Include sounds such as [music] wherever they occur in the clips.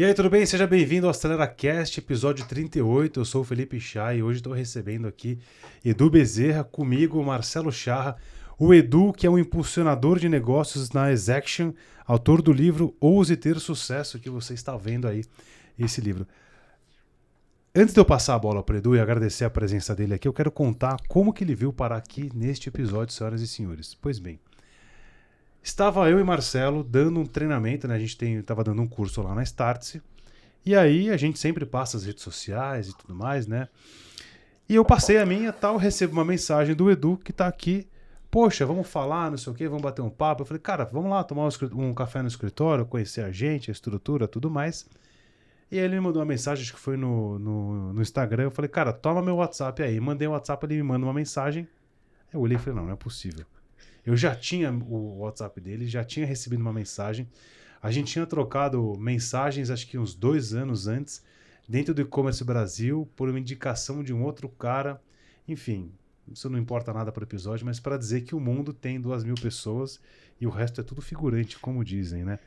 E aí, tudo bem? Seja bem-vindo ao AceleraCast, episódio 38. Eu sou o Felipe Chá e hoje estou recebendo aqui Edu Bezerra, comigo, Marcelo Charra. O Edu, que é um impulsionador de negócios na Exaction, autor do livro Ouse Ter Sucesso, que você está vendo aí, esse livro. Antes de eu passar a bola para o Edu e agradecer a presença dele aqui, eu quero contar como que ele viu parar aqui neste episódio, senhoras e senhores. Pois bem, Estava eu e Marcelo dando um treinamento, né? A gente estava dando um curso lá na Startse. E aí a gente sempre passa as redes sociais e tudo mais, né? E eu passei a minha tal, recebo uma mensagem do Edu que tá aqui. Poxa, vamos falar, não sei o quê, vamos bater um papo. Eu falei, cara, vamos lá tomar um café no escritório, conhecer a gente, a estrutura, tudo mais. E aí ele me mandou uma mensagem, acho que foi no, no, no Instagram. Eu falei, cara, toma meu WhatsApp aí. Mandei o um WhatsApp, ele me manda uma mensagem. Eu olhei e falei, não, não é possível. Eu já tinha o WhatsApp dele, já tinha recebido uma mensagem. A gente tinha trocado mensagens, acho que uns dois anos antes, dentro do e-commerce Brasil, por uma indicação de um outro cara. Enfim, isso não importa nada para o episódio, mas para dizer que o mundo tem duas mil pessoas e o resto é tudo figurante, como dizem, né?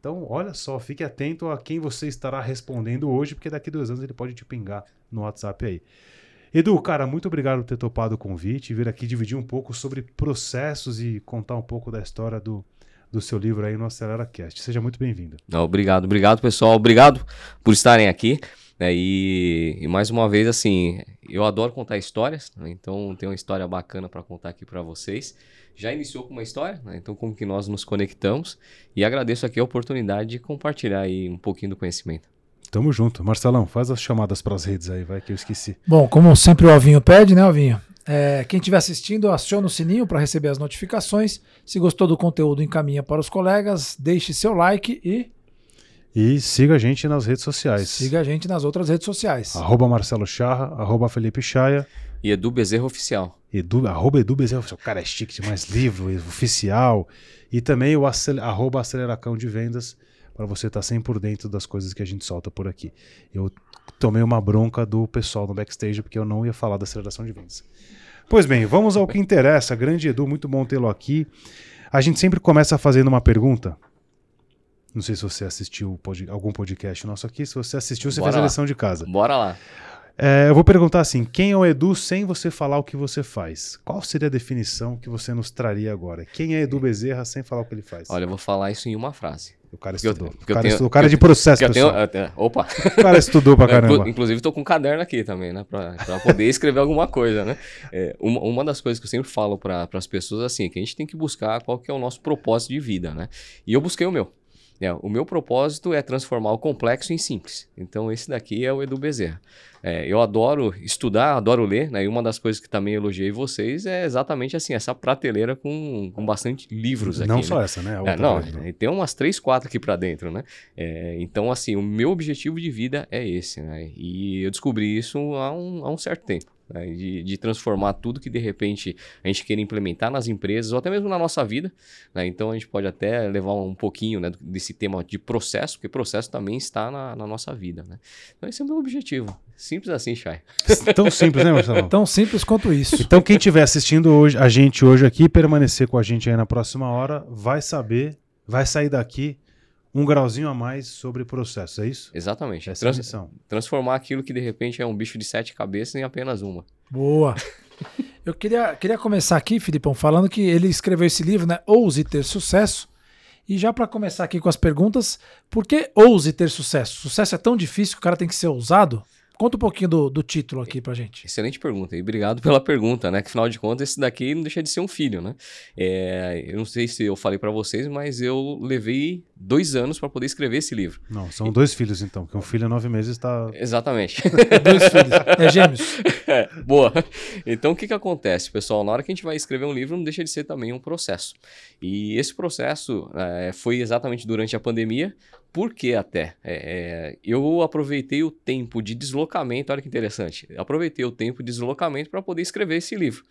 Então, olha só, fique atento a quem você estará respondendo hoje, porque daqui dois anos ele pode te pingar no WhatsApp aí. Edu, cara, muito obrigado por ter topado o convite e vir aqui dividir um pouco sobre processos e contar um pouco da história do, do seu livro aí no AceleraCast. Seja muito bem-vindo. Obrigado, obrigado pessoal, obrigado por estarem aqui. Né, e, e, mais uma vez, assim, eu adoro contar histórias, né, então tem uma história bacana para contar aqui para vocês. Já iniciou com uma história, né, então como que nós nos conectamos e agradeço aqui a oportunidade de compartilhar aí um pouquinho do conhecimento. Tamo junto. Marcelão, faz as chamadas para as redes aí, vai que eu esqueci. Bom, como sempre o Alvinho pede, né, Alvinho? É, quem estiver assistindo, aciona o sininho para receber as notificações. Se gostou do conteúdo, encaminha para os colegas, deixe seu like e. E siga a gente nas redes sociais. Siga a gente nas outras redes sociais. Arroba Marcelo Charra, arroba Felipe Chaia. E Edu Bezerra Oficial. Edu, arroba Edu Bezerra Oficial. Cara, é chique demais. Livro oficial. E também o acel, arroba Aceleracão de Vendas para você estar tá sempre por dentro das coisas que a gente solta por aqui. Eu tomei uma bronca do pessoal no backstage porque eu não ia falar da aceleração de vendas. Pois bem, vamos ao que interessa. Grande Edu, muito bom tê-lo aqui. A gente sempre começa fazendo uma pergunta. Não sei se você assistiu algum podcast nosso aqui. Se você assistiu, você Bora fez a lição de casa. Bora lá. É, eu vou perguntar assim: quem é o Edu sem você falar o que você faz? Qual seria a definição que você nos traria agora? Quem é Edu Bezerra sem falar o que ele faz? Olha, eu vou falar isso em uma frase. O cara estudou. o cara, tenho, estudou. o cara é de processo, pessoal. Tenho, opa. O cara estudou pra [laughs] caramba. Inclusive, estou com um caderno aqui também, né? Pra, pra poder escrever alguma coisa, né? É, uma, uma das coisas que eu sempre falo para as pessoas assim, é que a gente tem que buscar qual que é o nosso propósito de vida, né? E eu busquei o meu. É, o meu propósito é transformar o complexo em simples. Então, esse daqui é o Edu Bezerra. É, eu adoro estudar, adoro ler, né? E uma das coisas que também elogiei vocês é exatamente assim, essa prateleira com, com bastante livros aqui. Não né? só essa, né? É, não, né? tem umas três, quatro aqui para dentro, né? É, então, assim, o meu objetivo de vida é esse, né? E eu descobri isso há um, há um certo tempo né, de, de, transformar tudo que de repente a gente queira implementar nas empresas ou até mesmo na nossa vida. Né? Então a gente pode até levar um pouquinho né, desse tema de processo, porque processo também está na, na nossa vida. Né? Então esse é o meu objetivo. Simples assim, Chay. [laughs] Tão simples, né, Marcelo? Tão simples quanto isso. Então quem estiver assistindo hoje, a gente hoje aqui, permanecer com a gente aí na próxima hora, vai saber, vai sair daqui um grauzinho a mais sobre processo, é isso? Exatamente. Essa Trans é transformar aquilo que de repente é um bicho de sete cabeças em apenas uma. Boa. [laughs] Eu queria, queria começar aqui, Filipão, falando que ele escreveu esse livro, né? Ouse ter sucesso. E já para começar aqui com as perguntas, por que ouse ter sucesso? Sucesso é tão difícil que o cara tem que ser ousado? Conta um pouquinho do, do título aqui pra gente. Excelente pergunta e obrigado pela pergunta, né? Que afinal de contas, esse daqui não deixa de ser um filho, né? É, eu não sei se eu falei para vocês, mas eu levei dois anos para poder escrever esse livro. Não, são e... dois filhos então, porque um filho há nove meses está. Exatamente. [laughs] dois filhos. É gêmeos. [laughs] É, boa. Então o que, que acontece, pessoal? Na hora que a gente vai escrever um livro, não deixa de ser também um processo. E esse processo é, foi exatamente durante a pandemia, por que até? É, é, eu aproveitei o tempo de deslocamento, olha que interessante. Aproveitei o tempo de deslocamento para poder escrever esse livro.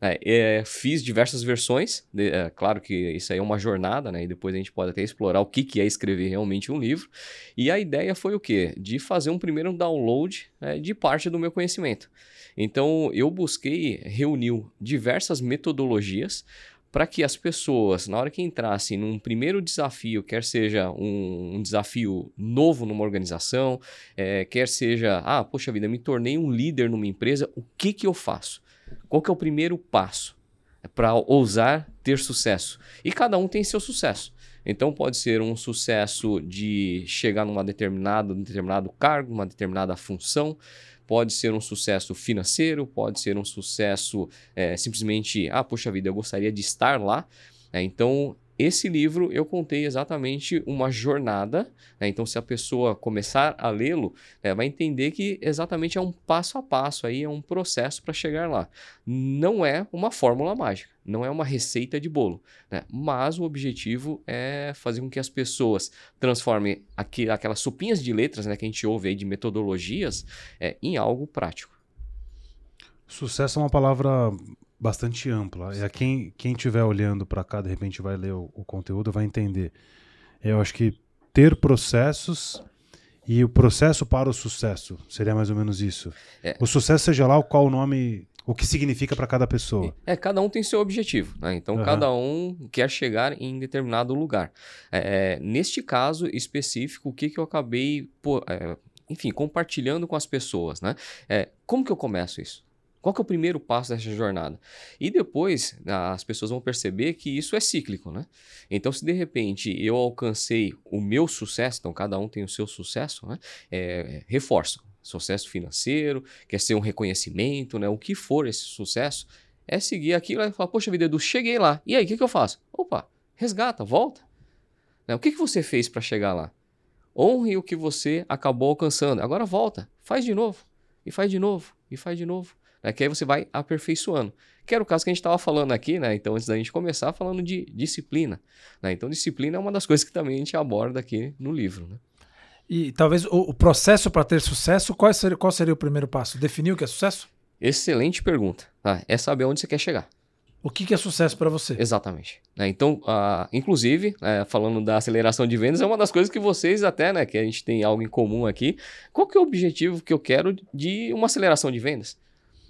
É, é, fiz diversas versões, de, é, claro que isso aí é uma jornada, né? E depois a gente pode até explorar o que, que é escrever realmente um livro. E a ideia foi o quê? De fazer um primeiro download né, de parte do meu conhecimento. Então eu busquei reunir diversas metodologias para que as pessoas, na hora que entrassem num primeiro desafio, quer seja um, um desafio novo numa organização, é, quer seja, ah, poxa vida, me tornei um líder numa empresa, o que, que eu faço? Qual que é o primeiro passo para ousar ter sucesso? E cada um tem seu sucesso. Então pode ser um sucesso de chegar numa determinada, um determinado cargo, uma determinada função, pode ser um sucesso financeiro, pode ser um sucesso é, simplesmente, ah, poxa vida, eu gostaria de estar lá. É, então, esse livro eu contei exatamente uma jornada. Né? Então, se a pessoa começar a lê-lo, é, vai entender que exatamente é um passo a passo aí, é um processo para chegar lá. Não é uma fórmula mágica, não é uma receita de bolo, né? mas o objetivo é fazer com que as pessoas transformem aqui, aquelas sopinhas de letras né, que a gente ouve aí de metodologias é, em algo prático. Sucesso é uma palavra bastante ampla. E a quem quem estiver olhando para cá, de repente vai ler o, o, conteúdo, vai entender. Eu acho que ter processos e o processo para o sucesso seria mais ou menos isso. É. O sucesso seja lá o qual o nome, o que significa para cada pessoa. É, cada um tem seu objetivo, né? Então uhum. cada um quer chegar em determinado lugar. É, é neste caso específico, o que, que eu acabei, pô, é, enfim, compartilhando com as pessoas, né? É, como que eu começo isso? Qual que é o primeiro passo dessa jornada? E depois as pessoas vão perceber que isso é cíclico, né? Então, se de repente eu alcancei o meu sucesso, então cada um tem o seu sucesso, né? É, reforço. Sucesso financeiro, quer ser um reconhecimento, né? O que for esse sucesso, é seguir aquilo e falar, poxa vida, Edu, cheguei lá. E aí, o que, que eu faço? Opa, resgata, volta. Né? O que, que você fez para chegar lá? Honre o que você acabou alcançando. Agora volta, faz de novo, e faz de novo, e faz de novo né? que aí você vai aperfeiçoando. Que era o caso que a gente estava falando aqui, né? Então, antes da gente começar, falando de disciplina. Né? Então, disciplina é uma das coisas que também a gente aborda aqui no livro. Né? E talvez o, o processo para ter sucesso, qual seria, qual seria o primeiro passo? Definir o que é sucesso? Excelente pergunta. Tá? É saber onde você quer chegar. O que, que é sucesso para você? Exatamente. Né? Então, uh, inclusive, uh, falando da aceleração de vendas, é uma das coisas que vocês até, né, que a gente tem algo em comum aqui. Qual que é o objetivo que eu quero de uma aceleração de vendas?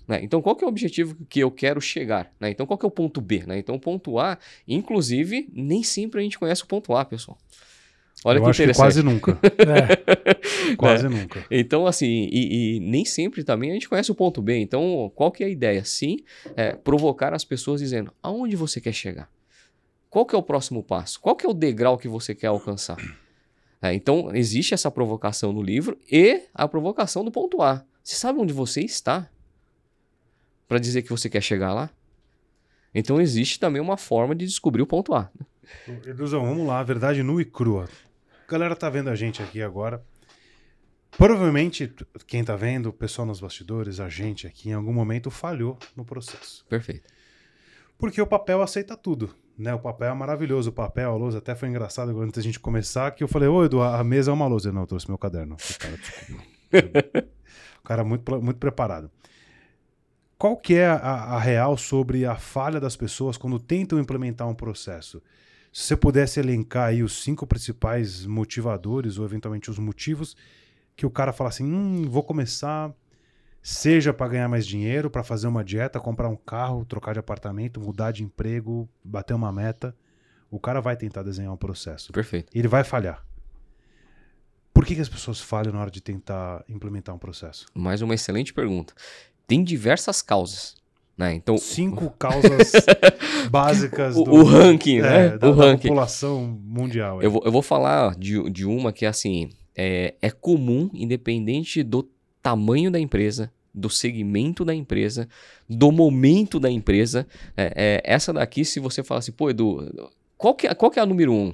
Né? Então, qual que é o objetivo que eu quero chegar? Né? Então, qual que é o ponto B? Né? Então, o ponto A, inclusive, nem sempre a gente conhece o ponto A, pessoal. Olha eu que interessante. Que [laughs] quase nunca. é. Quase é. nunca. Então, assim, e, e, nem sempre também a gente conhece o ponto B. Então, qual que é a ideia? Sim, é provocar as pessoas dizendo, aonde você quer chegar? Qual que é o próximo passo? Qual que é o degrau que você quer alcançar? É, então, existe essa provocação no livro e a provocação do ponto A. Você sabe onde você está? para dizer que você quer chegar lá? Então existe também uma forma de descobrir o ponto A. Eduzão, vamos lá, verdade nua e crua. A galera tá vendo a gente aqui agora. Provavelmente, quem tá vendo, o pessoal nos bastidores, a gente aqui, em algum momento falhou no processo. Perfeito. Porque o papel aceita tudo, né? O papel é maravilhoso, o papel, a lousa, até foi engraçado antes da gente começar, que eu falei, ô Edu, a mesa é uma lousa. Não, eu trouxe meu caderno. Cara, desculpa. [laughs] o cara muito, muito preparado. Qual que é a, a, real sobre a falha das pessoas quando tentam implementar um processo? Se você pudesse elencar aí os cinco principais motivadores ou eventualmente os motivos que o cara fala assim, hum, vou começar, seja para ganhar mais dinheiro, para fazer uma dieta, comprar um carro, trocar de apartamento, mudar de emprego, bater uma meta, o cara vai tentar desenhar um processo. Perfeito. Ele vai falhar. Por que, que as pessoas falham na hora de tentar implementar um processo? Mais uma excelente pergunta tem diversas causas. Né? Então, Cinco causas [laughs] básicas do o ranking, é, né? Da, o da ranking. população mundial. Eu vou, eu vou falar de, de uma que assim é, é comum, independente do tamanho da empresa, do segmento da empresa, do momento da empresa. É, é, essa daqui, se você falar assim, pô, Edu, qual que, é, qual que é a número um?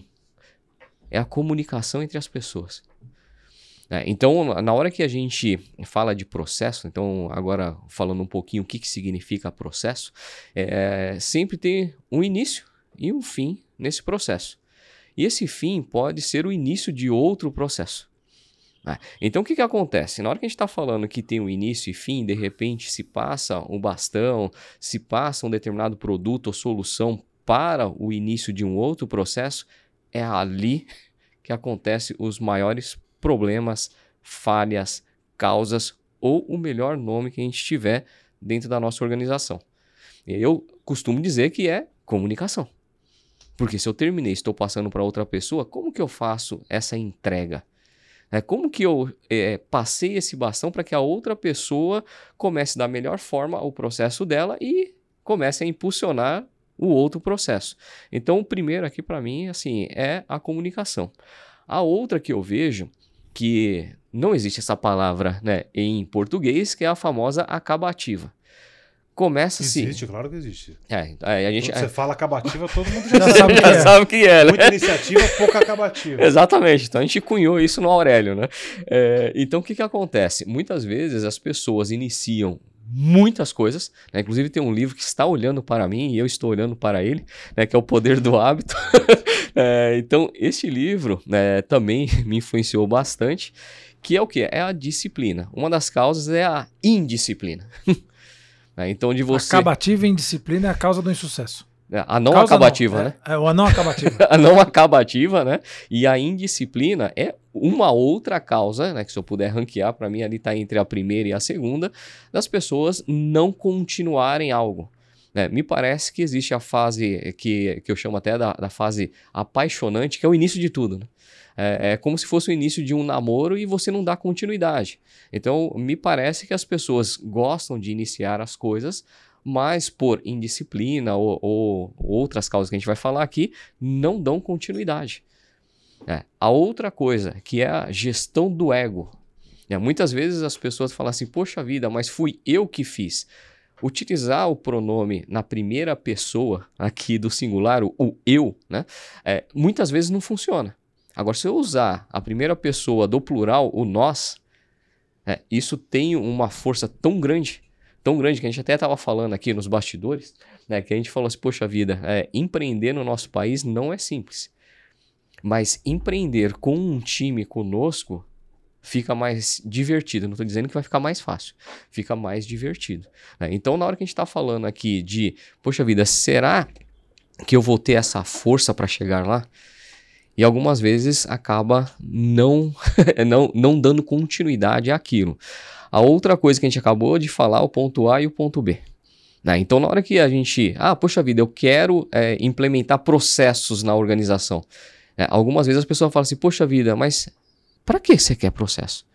É a comunicação entre as pessoas. É, então, na hora que a gente fala de processo, então agora falando um pouquinho o que, que significa processo, é, sempre tem um início e um fim nesse processo. E esse fim pode ser o início de outro processo. É, então o que, que acontece? Na hora que a gente está falando que tem um início e fim, de repente se passa um bastão, se passa um determinado produto ou solução para o início de um outro processo, é ali que acontece os maiores problemas, falhas, causas ou o melhor nome que a gente tiver dentro da nossa organização. Eu costumo dizer que é Comunicação. Porque se eu terminei, estou passando para outra pessoa, como que eu faço essa entrega? É, como que eu é, passei esse bastão para que a outra pessoa comece da melhor forma o processo dela e comece a impulsionar o outro processo. Então, o primeiro aqui para mim, assim, é a comunicação. A outra que eu vejo que não existe essa palavra né, em português, que é a famosa acabativa. Começa-se. Existe, claro que existe. É, a gente, Quando você é, fala acabativa, todo mundo [laughs] já Já sabe. o que já é. sabe que é, né? Muita iniciativa, pouca acabativa. [laughs] Exatamente. Então a gente cunhou isso no Aurélio, né? É, então o que, que acontece? Muitas vezes as pessoas iniciam muitas coisas, né? inclusive tem um livro que está olhando para mim e eu estou olhando para ele, né? que é o Poder do Hábito. [laughs] É, então este livro né, também [laughs] me influenciou bastante, que é o que? É a disciplina. Uma das causas é a indisciplina. [laughs] Né, então de você Acabativa indisciplina é a causa do insucesso. É, a não Causa acabativa, não, né? É, é, a não acabativa. [laughs] a não acabativa, né? E a indisciplina é uma outra causa, né? Que se eu puder ranquear, para mim ali está entre a primeira e a segunda, das pessoas não continuarem algo. né? me parece que existe a fase que, que eu chamo até da, da fase apaixonante, que é o início de tudo. Né? É, é como se fosse o início de um namoro e você não dá continuidade. Então, me parece que as pessoas gostam de iniciar as coisas, mas por indisciplina ou, ou outras causas que a gente vai falar aqui, não dão continuidade. É. A outra coisa, que é a gestão do ego. É, muitas vezes as pessoas falam assim, poxa vida, mas fui eu que fiz. Utilizar o pronome na primeira pessoa aqui do singular, o, o eu, né? É, muitas vezes não funciona. Agora, se eu usar a primeira pessoa do plural, o nós, é, isso tem uma força tão grande, tão grande, que a gente até estava falando aqui nos bastidores, né, que a gente falou assim, poxa vida, é, empreender no nosso país não é simples. Mas empreender com um time conosco fica mais divertido. Não estou dizendo que vai ficar mais fácil, fica mais divertido. né? Então, na hora que a gente está falando aqui de, poxa vida, será que eu vou ter essa força para chegar lá? E algumas vezes acaba não, [laughs] não, não dando continuidade àquilo. A outra coisa que a gente acabou de falar, o ponto A e o ponto B. Né? Então, na hora que a gente, ah, poxa vida, eu quero é, implementar processos na organização. É, algumas vezes as pessoas falam assim, poxa vida, mas para que você quer processo?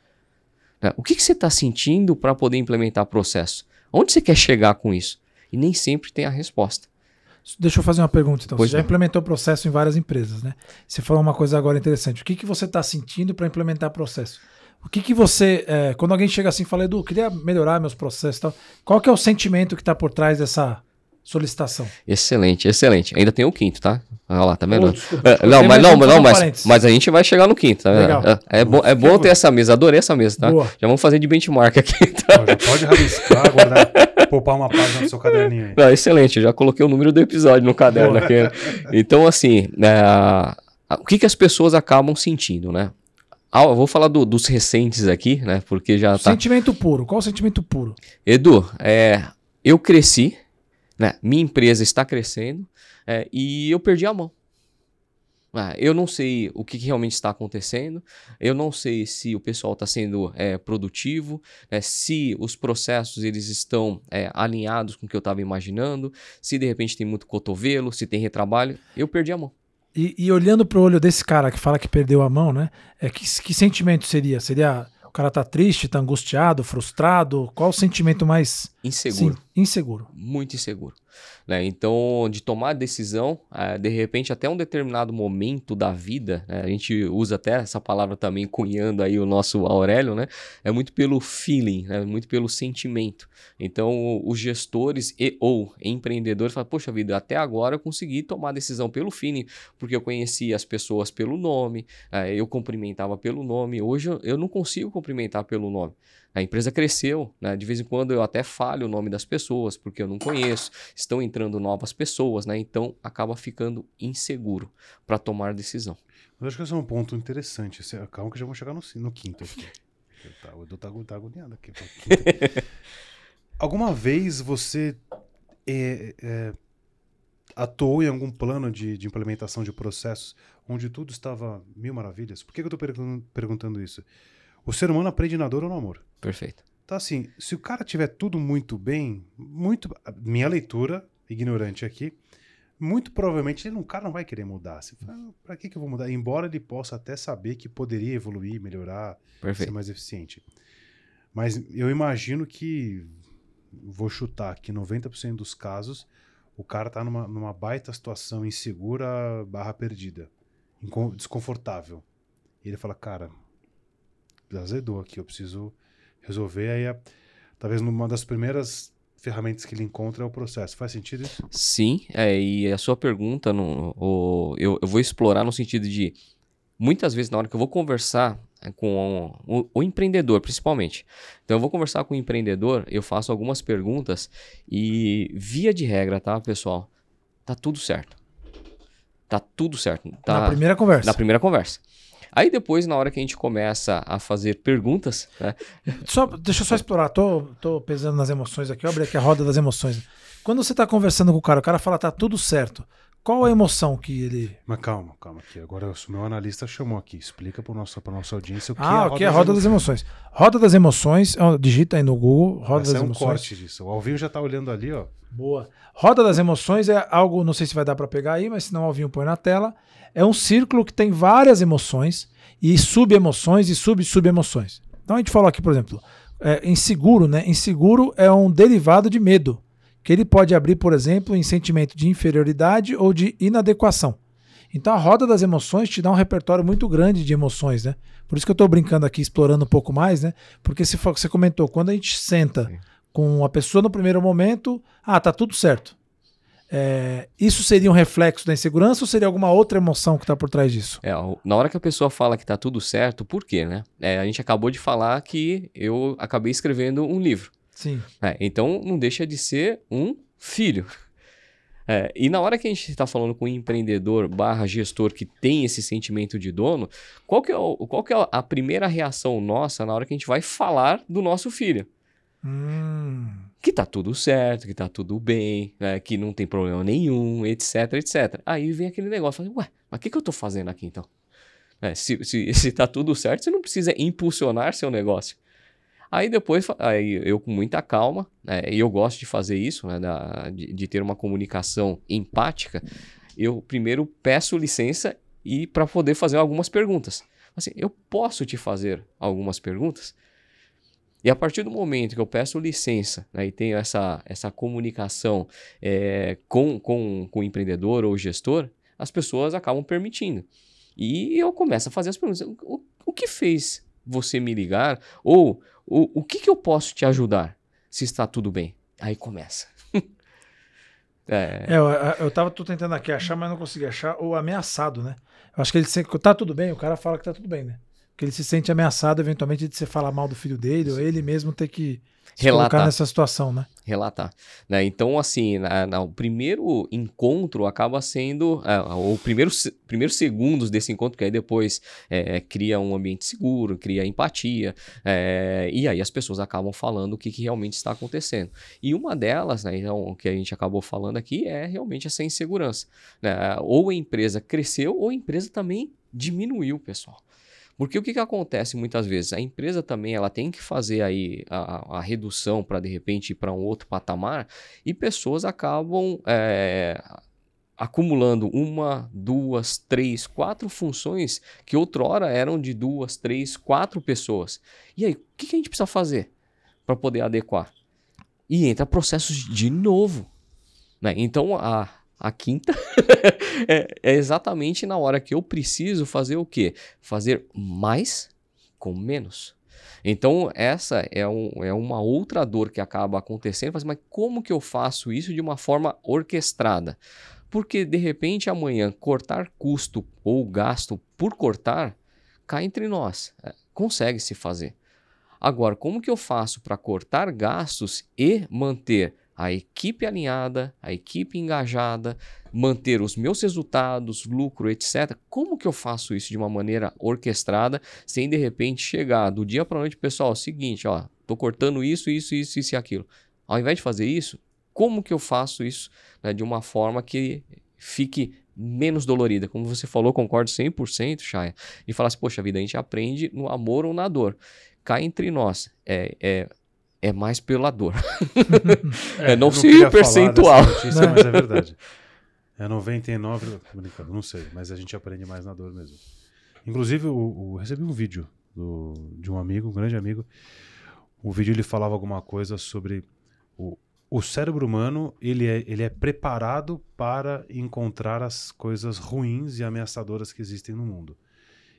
Né? O que, que você está sentindo para poder implementar processo? Onde você quer chegar com isso? E nem sempre tem a resposta. Deixa eu fazer uma pergunta, então. Pois você já não. implementou processo em várias empresas, né? Você falou uma coisa agora interessante. O que, que você está sentindo para implementar processo? O que, que você. é, quando alguém chega assim e fala, Edu, eu queria melhorar meus processos e tal, qual que é o sentimento que está por trás dessa solicitação? Excelente, excelente. Ainda tem o quinto, tá? Olha lá, tá melhor. Oh, desculpa, É, desculpa. não, mas não, não, mas, mas a gente vai chegar no quinto, tá? Legal. É, é bom, é bom ter essa mesa, adorei essa mesa, tá? Boa. Já vamos fazer de benchmark aqui, [laughs] tá? Já pode rabiscar, guardar, poupar uma página no seu caderninho aí. Não, excelente, eu já coloquei o número do episódio no caderno Boa. aqui. né? Então, assim, a- o que, que as pessoas acabam sentindo, né? Ah, eu vou falar do- dos recentes aqui, né? Porque já tá. Sentimento puro. Qual o sentimento puro? Edu, é, eu cresci, né? Minha empresa está crescendo é, e eu perdi a mão. Ah, eu não sei o que, que realmente está acontecendo, eu não sei se o pessoal está sendo é, produtivo, é, se os processos eles estão é, alinhados com o que eu estava imaginando, se de repente tem muito cotovelo, se tem retrabalho. Eu perdi a mão. E, e olhando pro olho desse cara que fala que perdeu a mão, né? É, que, que sentimento seria? Seria o cara tá triste, tá angustiado, frustrado? Qual o sentimento mais Inseguro. Sim, inseguro? muito inseguro. Né? Então, de tomar decisão, eh, de repente, até um determinado momento da vida, né? a gente usa até essa palavra também, cunhando aí o nosso Aurélio, né? é muito pelo feeling, né? muito pelo sentimento. Então, os gestores e ou empreendedores falam, poxa vida, até agora eu consegui tomar decisão pelo feeling, porque eu conhecia as pessoas pelo nome, eh, eu cumprimentava pelo nome, hoje eu não consigo cumprimentar pelo nome. A empresa cresceu, né? De vez em quando eu até falho o nome das pessoas, porque eu não conheço, estão entrando novas pessoas, né? Então acaba ficando inseguro para tomar decisão. Mas acho que esse é um ponto interessante. Calma que já vamos chegar no, no quinto aqui. Tá, o Edu tá, tá agoniado aqui. [laughs] Alguma vez você é, é, atuou em algum plano de, de implementação de processos onde tudo estava mil maravilhas? Por que, que eu estou perguntando isso? O ser humano aprende na dor ou no amor. Perfeito. Então, assim, se o cara tiver tudo muito bem, muito. Minha leitura, ignorante aqui, muito provavelmente ele, um cara não vai querer mudar. Você fala, ah, pra que, que eu vou mudar? Embora ele possa até saber que poderia evoluir, melhorar, Perfeito. ser mais eficiente. Mas eu imagino que, vou chutar que 90% dos casos, o cara tá numa, numa baita situação insegura barra perdida, desconfortável. E ele fala, cara, azedou aqui, eu preciso resolver. Aí, a- talvez numa das primeiras ferramentas que ele encontra é o processo. Faz sentido isso? Sim, é, e a sua pergunta, no, o, eu, eu vou explorar no sentido de, muitas vezes na hora que eu vou conversar é, com o, o empreendedor, principalmente. Então eu vou conversar com o empreendedor, eu faço algumas perguntas e, via de regra, tá, pessoal? Tá tudo certo. Tá tudo certo. Tá, Na primeira conversa. na primeira conversa. Aí depois, na hora que a gente começa a fazer perguntas, né? Só, deixa eu só explorar, tô, tô pesando nas emoções aqui, eu abri aqui a roda das emoções. Quando você tá conversando com o cara, o cara fala tá tudo certo. Qual a emoção que ele. Mas calma, calma aqui. Agora o meu analista chamou aqui. Explica para nossa, pra nossa audiência o que é ah, a o que é a roda das emoções? Roda das emoções, ó, digita aí no Google, roda Essa das é um emoções. corte disso. O Alvinho já tá olhando ali, ó. Boa. Roda das emoções é algo, não sei se vai dar para pegar aí, mas se não, o Alvinho põe na tela. É um círculo que tem várias emoções e sub-emoções e sub-sub-emoções. Então a gente falou aqui, por exemplo, é, inseguro, né? Inseguro é um derivado de medo, que ele pode abrir, por exemplo, em sentimento de inferioridade ou de inadequação. Então a roda das emoções te dá um repertório muito grande de emoções, né? Por isso que eu estou brincando aqui, explorando um pouco mais, né? Porque se você comentou, quando a gente senta com a pessoa no primeiro momento, ah, tá tudo certo. É, isso seria um reflexo da insegurança ou seria alguma outra emoção que está por trás disso? É, na hora que a pessoa fala que tá tudo certo, por quê, né? É, a gente acabou de falar que eu acabei escrevendo um livro. Sim. É, então não deixa de ser um filho. É, e na hora que a gente está falando com um empreendedor barra gestor que tem esse sentimento de dono, qual que, é o- qual que é a primeira reação nossa na hora que a gente vai falar do nosso filho? Hum, Que tá tudo certo, que tá tudo bem, né, que não tem problema nenhum, etc, etc. Aí vem aquele negócio, fala, ué, mas o que, que eu tô fazendo aqui então? É, se, se, [laughs] se tá tudo certo, você não precisa impulsionar seu negócio. Aí depois, aí eu com muita calma, né, e eu gosto de fazer isso, né, da- de, de ter uma comunicação empática, eu primeiro peço licença e para poder fazer algumas perguntas. Assim, eu posso te fazer algumas perguntas? E a partir do momento que eu peço licença né, e tenho essa, essa comunicação é, com, com, com o empreendedor ou gestor, as pessoas acabam permitindo. E eu começo a fazer as perguntas. O, o que fez você me ligar? Ou o, o que, que eu posso te ajudar se está tudo bem? Aí começa. [laughs] é, é, eu, eu tava tentando aqui achar, mas não consegui achar o ameaçado, né? Eu acho que ele se, tá tudo bem, o cara fala que tá tudo bem, né? Porque ele se sente ameaçado eventualmente de você falar mal do filho dele ou ele mesmo ter que se Relatar. colocar nessa situação, né? relatar. Né? Então, assim, na- na- o primeiro encontro acaba sendo, é, o primeiro, se- primeiros segundos desse encontro, que aí depois é, cria um ambiente seguro, cria empatia, é, e aí as pessoas acabam falando o que, que realmente está acontecendo. E uma delas, né, então, que a gente acabou falando aqui, é realmente essa insegurança. né? Ou a empresa cresceu, ou a empresa também diminuiu, pessoal. Porque o que, que acontece muitas vezes? A empresa também ela tem que fazer aí a, a redução para de repente ir para um outro patamar e pessoas acabam é, acumulando uma, duas, três, quatro funções que outrora eram de duas, três, quatro pessoas. E aí, o que, que a gente precisa fazer para poder adequar? E entra processos de novo. Né? Então, a, a quinta [laughs] é, é exatamente na hora que eu preciso fazer o quê? Fazer mais com menos. Então, essa é, um, é uma outra dor que acaba acontecendo. Mas, como que eu faço isso de uma forma orquestrada? Porque, de repente, amanhã, cortar custo ou gasto por cortar, cá entre nós. É, consegue se fazer. Agora, como que eu faço para cortar gastos e manter a equipe alinhada, a equipe engajada, manter os meus resultados, lucro, etc. Como que eu faço isso de uma maneira orquestrada, sem de repente chegar do dia para noite, pessoal, é seguinte, ó, tô cortando isso, isso, isso, isso e aquilo. Ao invés de fazer isso, como que eu faço isso né, de uma forma que fique menos dolorida? Como você falou, concordo 100%, Chaya. E falar assim, poxa vida, a gente aprende no amor ou na dor. Cá entre nós, é, é é mais pela dor. [laughs] É, não eu sei o percentual. notícia, mas é [laughs] verdade. É 99, tô brincando, não sei, mas a gente aprende mais na dor mesmo. Inclusive, eu, eu recebi um vídeo do, de um amigo, um grande amigo. O vídeo ele falava alguma coisa sobre o, o cérebro humano, ele é, ele é preparado para encontrar as coisas ruins e ameaçadoras que existem no mundo.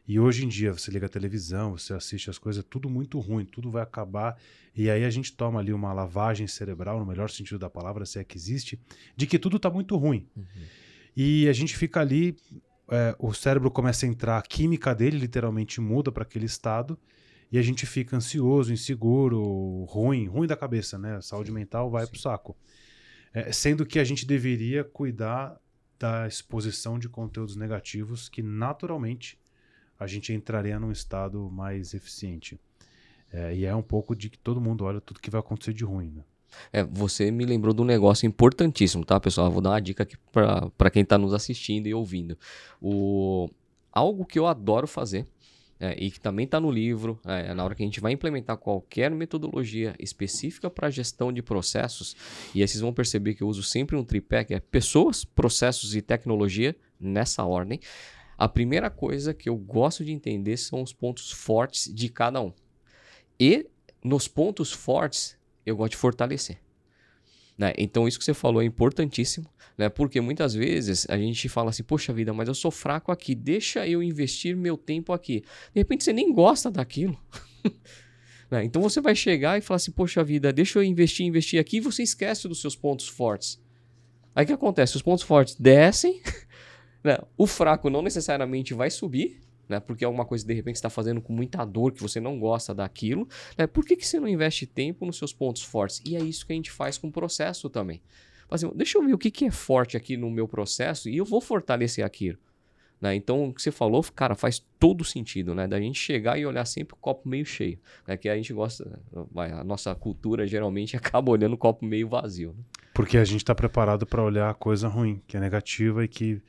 E hoje em dia, você liga a televisão, você assiste as coisas, é tudo muito ruim, tudo vai acabar. E aí a gente toma ali uma lavagem cerebral, no melhor sentido da palavra, se é que existe, de que tudo está muito ruim. Uhum. E a gente fica ali, é, o cérebro começa a entrar, a química dele literalmente muda para aquele estado, e a gente fica ansioso, inseguro, ruim, ruim da cabeça, né? A saúde Sim. mental vai Sim. pro saco. É, sendo que a gente deveria cuidar da exposição de conteúdos negativos que naturalmente a gente entraria num estado mais eficiente. É, e é um pouco de que todo mundo olha tudo que vai acontecer de ruim. Né? É, você me lembrou de um negócio importantíssimo, tá, pessoal? Vou dar uma dica aqui para quem está nos assistindo e ouvindo. O, algo que eu adoro fazer é, e que também está no livro, é, na hora que a gente vai implementar qualquer metodologia específica para gestão de processos, e aí vocês vão perceber que eu uso sempre um tripé, que é pessoas, processos e tecnologia, nessa ordem. A primeira coisa que eu gosto de entender são os pontos fortes de cada um. E nos pontos fortes, eu gosto de fortalecer. Né? Então, isso que você falou é importantíssimo, né? porque muitas vezes a gente fala assim: Poxa vida, mas eu sou fraco aqui, deixa eu investir meu tempo aqui. De repente, você nem gosta daquilo. [laughs] né? Então, você vai chegar e falar assim: Poxa vida, deixa eu investir, investir aqui, e você esquece dos seus pontos fortes. Aí o que acontece? Os pontos fortes descem [laughs] Né? O fraco não necessariamente vai subir, né? Porque é uma coisa de repente está fazendo com muita dor, que você não gosta daquilo. Né? Por que, que você não investe tempo nos seus pontos fortes? E é isso que a gente faz com o processo também. Assim, deixa eu ver o que, que é forte aqui no meu processo e eu vou fortalecer aquilo. Né? Então, o que você falou, cara, faz todo sentido, né? Da gente chegar e olhar sempre o copo meio cheio. Né? Que a gente gosta, a nossa cultura geralmente [laughs] acaba olhando o copo meio vazio. Né? Porque a gente está preparado para olhar a coisa ruim, que é negativa e que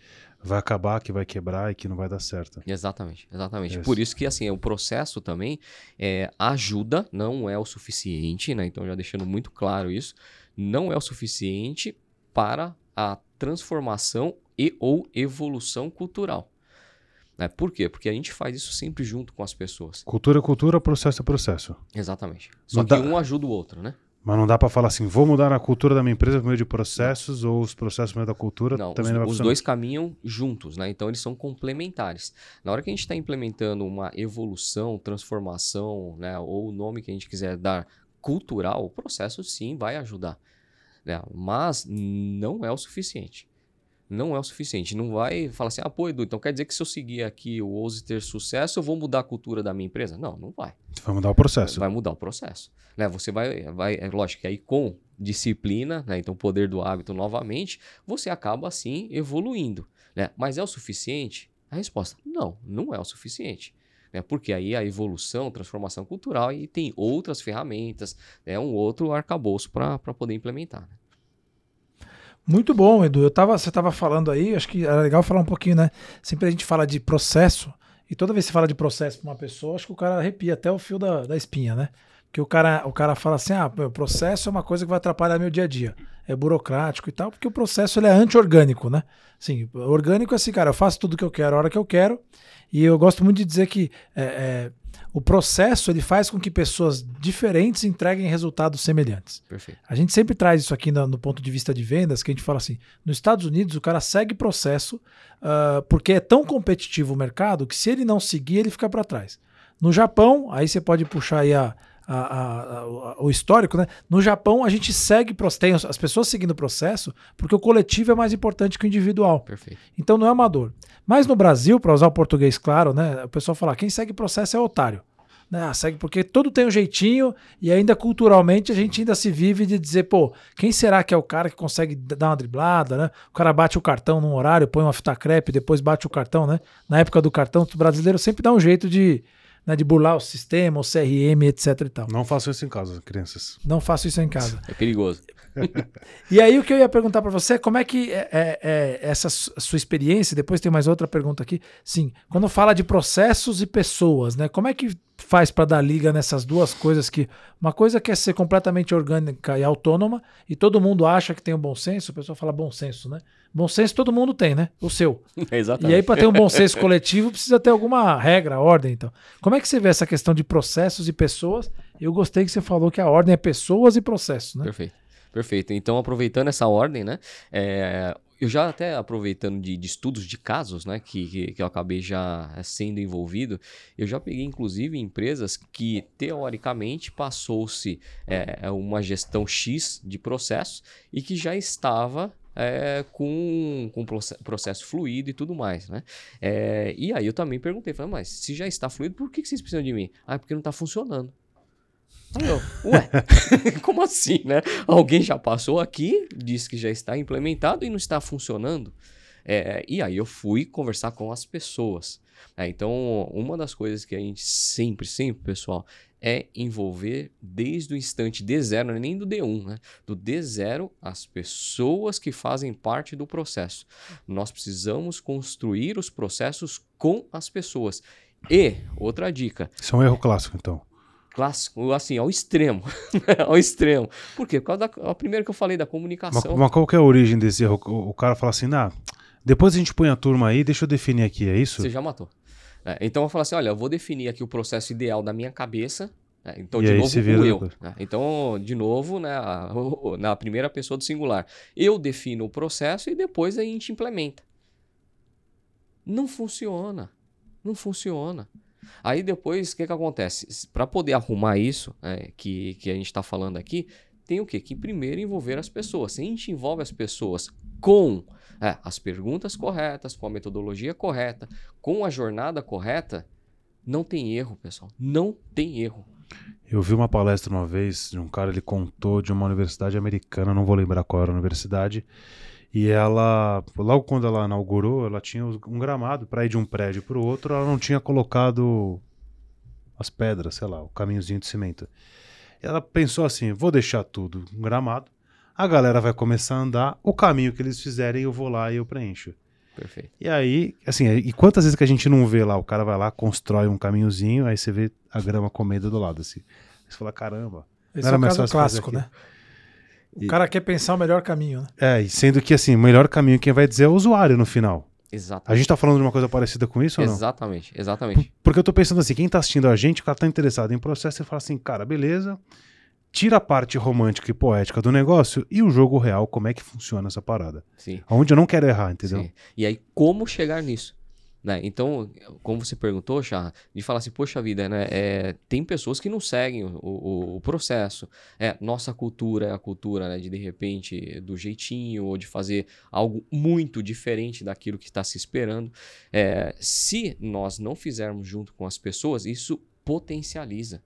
vai acabar, que vai quebrar e que não vai dar certo. Exatamente, exatamente. Isso. Por isso que assim, o processo também é, ajuda, não é o suficiente, né? Então já deixando muito claro isso, não é o suficiente para a transformação e ou evolução cultural. Né? Por quê? Porque a gente faz isso sempre junto com as pessoas. Cultura é cultura, processo é processo. Exatamente. Só não que dá... um ajuda o outro, né? Mas não dá para falar assim, vou mudar a cultura da minha empresa por meio de processos ou os processos por meio da cultura não, também os, não vai Os dois caminham juntos, né? Então eles são complementares. Na hora que a gente está implementando uma evolução, transformação, né? Ou o nome que a gente quiser dar cultural, o processo sim vai ajudar. Né? Mas não é o suficiente não é o suficiente. Não vai falar assim, ah, pô, Edu, então quer dizer que se eu seguir aqui o Ouse ter sucesso, eu vou mudar a cultura da minha empresa? Não, não vai. Vai mudar o processo. Vai mudar o processo. Né? Você vai, vai, é lógico que aí com disciplina, né? então poder do hábito novamente, você acaba assim evoluindo. Né? Mas é o suficiente? A resposta, não, não é o suficiente. Né? Porque aí a evolução, transformação cultural, e tem outras ferramentas, né? um outro arcabouço para poder implementar. Né? Muito bom, Edu. Eu tava, você estava falando aí, acho que era legal falar um pouquinho, né? Sempre a gente fala de processo, e toda vez que fala de processo para uma pessoa, acho que o cara arrepia até o fio da, da espinha, né? Que o cara, o cara fala assim: ah, o processo é uma coisa que vai atrapalhar meu dia a dia. É burocrático e tal, porque o processo ele é anti-orgânico, né? Sim, orgânico é assim, cara, eu faço tudo que eu quero, a hora que eu quero. E eu gosto muito de dizer que é, é, o processo ele faz com que pessoas diferentes entreguem resultados semelhantes. Perfeito. A gente sempre traz isso aqui no, no, ponto de vista de vendas, que a gente fala assim: nos Estados Unidos o cara segue processo uh, porque é tão competitivo o mercado que se ele não seguir, ele fica para trás. No Japão, aí você pode puxar aí a, a, a, a, o histórico, né? No Japão, a gente segue, tem as pessoas seguindo o processo porque o coletivo é mais importante que o individual. Perfeito. Então não é amador. Mas no Brasil, para usar o português claro, né? O pessoal fala: quem segue processo é otário. Né? Ah, segue porque todo tem um jeitinho e ainda culturalmente a gente ainda se vive de dizer, pô, quem será que é o cara que consegue dar uma driblada, né? O cara bate o cartão num horário, põe uma fita crepe, depois bate o cartão, né? Na época do cartão, o brasileiro sempre dá um jeito de, né, de burlar o sistema, o CRM, etc e tal. Não façam isso em casa, crianças. Não façam isso em casa. É perigoso. E aí o que eu ia perguntar para você é como é que é, é, é, essa sua experiência, depois tem mais outra pergunta aqui, sim, quando fala de processos e pessoas, né, como é que faz para dar liga nessas duas coisas que uma coisa quer ser completamente orgânica e autônoma e todo mundo acha que tem um bom senso, o pessoal fala bom senso, né? Bom senso todo mundo tem, né? O seu. [laughs] Exatamente. E aí, para ter um bom senso coletivo, precisa ter alguma regra, ordem. Então, como é que você vê essa questão de processos e pessoas? Eu gostei que você falou que a ordem é pessoas e processos, né? Perfeito. Perfeito. Então, aproveitando essa ordem, né? é, eu já até aproveitando de, de estudos de casos, né? Que, que, que eu acabei já sendo envolvido, eu já peguei, inclusive, empresas que, teoricamente, passou-se é, uma gestão X de processo e que já estava é, com, com processo fluido e tudo mais, né? É, e aí eu também perguntei, falei, mas se já está fluido, por que, que vocês precisam de mim? Ah, porque não está funcionando. Eu, ué, [laughs] como assim, né? Alguém já passou aqui, disse que já está implementado e não está funcionando. É, e aí eu fui conversar com as pessoas. É, então, uma das coisas que a gente sempre, sempre, pessoal, é envolver desde o instante D0, não é nem do D1, né? Do D0 as pessoas que fazem parte do processo. Nós precisamos construir os processos com as pessoas. E, outra dica. Isso é um erro clássico, então clássico, assim, ao extremo. [laughs] ao extremo. Por quê? Por causa da a primeira que eu falei, da comunicação. Mas, mas qual que é a origem desse erro? O, o cara fala assim, nah, depois a gente põe a turma aí, deixa eu definir aqui, é isso? Você já matou. É, então eu falo assim, olha, eu vou definir aqui o processo ideal da minha cabeça. Né? Então, e de novo, vira o eu. Né? Então, de novo, né, na primeira pessoa do singular. Eu defino o processo e depois a gente implementa. Não funciona. Não funciona. Aí depois, o que, que acontece? Para poder arrumar isso é, que, que a gente está falando aqui, tem o quê? Que primeiro envolver as pessoas. Se a gente envolve as pessoas com é, as perguntas corretas, com a metodologia correta, com a jornada correta, não tem erro, pessoal. Não tem erro. Eu vi uma palestra uma vez de um cara, ele contou de uma universidade americana, não vou lembrar qual era a universidade, e ela, logo quando ela inaugurou, ela tinha um gramado para ir de um prédio para o outro, ela não tinha colocado as pedras, sei lá, o caminhozinho de cimento. Ela pensou assim: vou deixar tudo um gramado, a galera vai começar a andar, o caminho que eles fizerem eu vou lá e eu preencho. Perfeito. E aí, assim, e quantas vezes que a gente não vê lá, o cara vai lá, constrói um caminhozinho, aí você vê a grama comendo do lado, assim. Você fala, caramba. Esse é o caso clássico, né? O e... cara quer pensar o melhor caminho, né? É, e sendo que assim, o melhor caminho quem vai dizer é o usuário no final. Exatamente. A gente tá falando de uma coisa parecida com isso ou não? Exatamente, exatamente. Porque eu tô pensando assim, quem tá assistindo a gente, o cara tá interessado em processo, e fala assim, cara, beleza, tira a parte romântica e poética do negócio e o jogo real, como é que funciona essa parada. Sim. Onde eu não quero errar, entendeu? Sim. E aí, como chegar nisso? Né? Então, como você perguntou, Chá, de falar assim, poxa vida, né? É, tem pessoas que não seguem o, o, o, processo. É, nossa cultura é a cultura né, de, de repente, do jeitinho, ou de fazer algo muito diferente daquilo que está se esperando. É, se nós não fizermos junto com as pessoas, isso potencializa.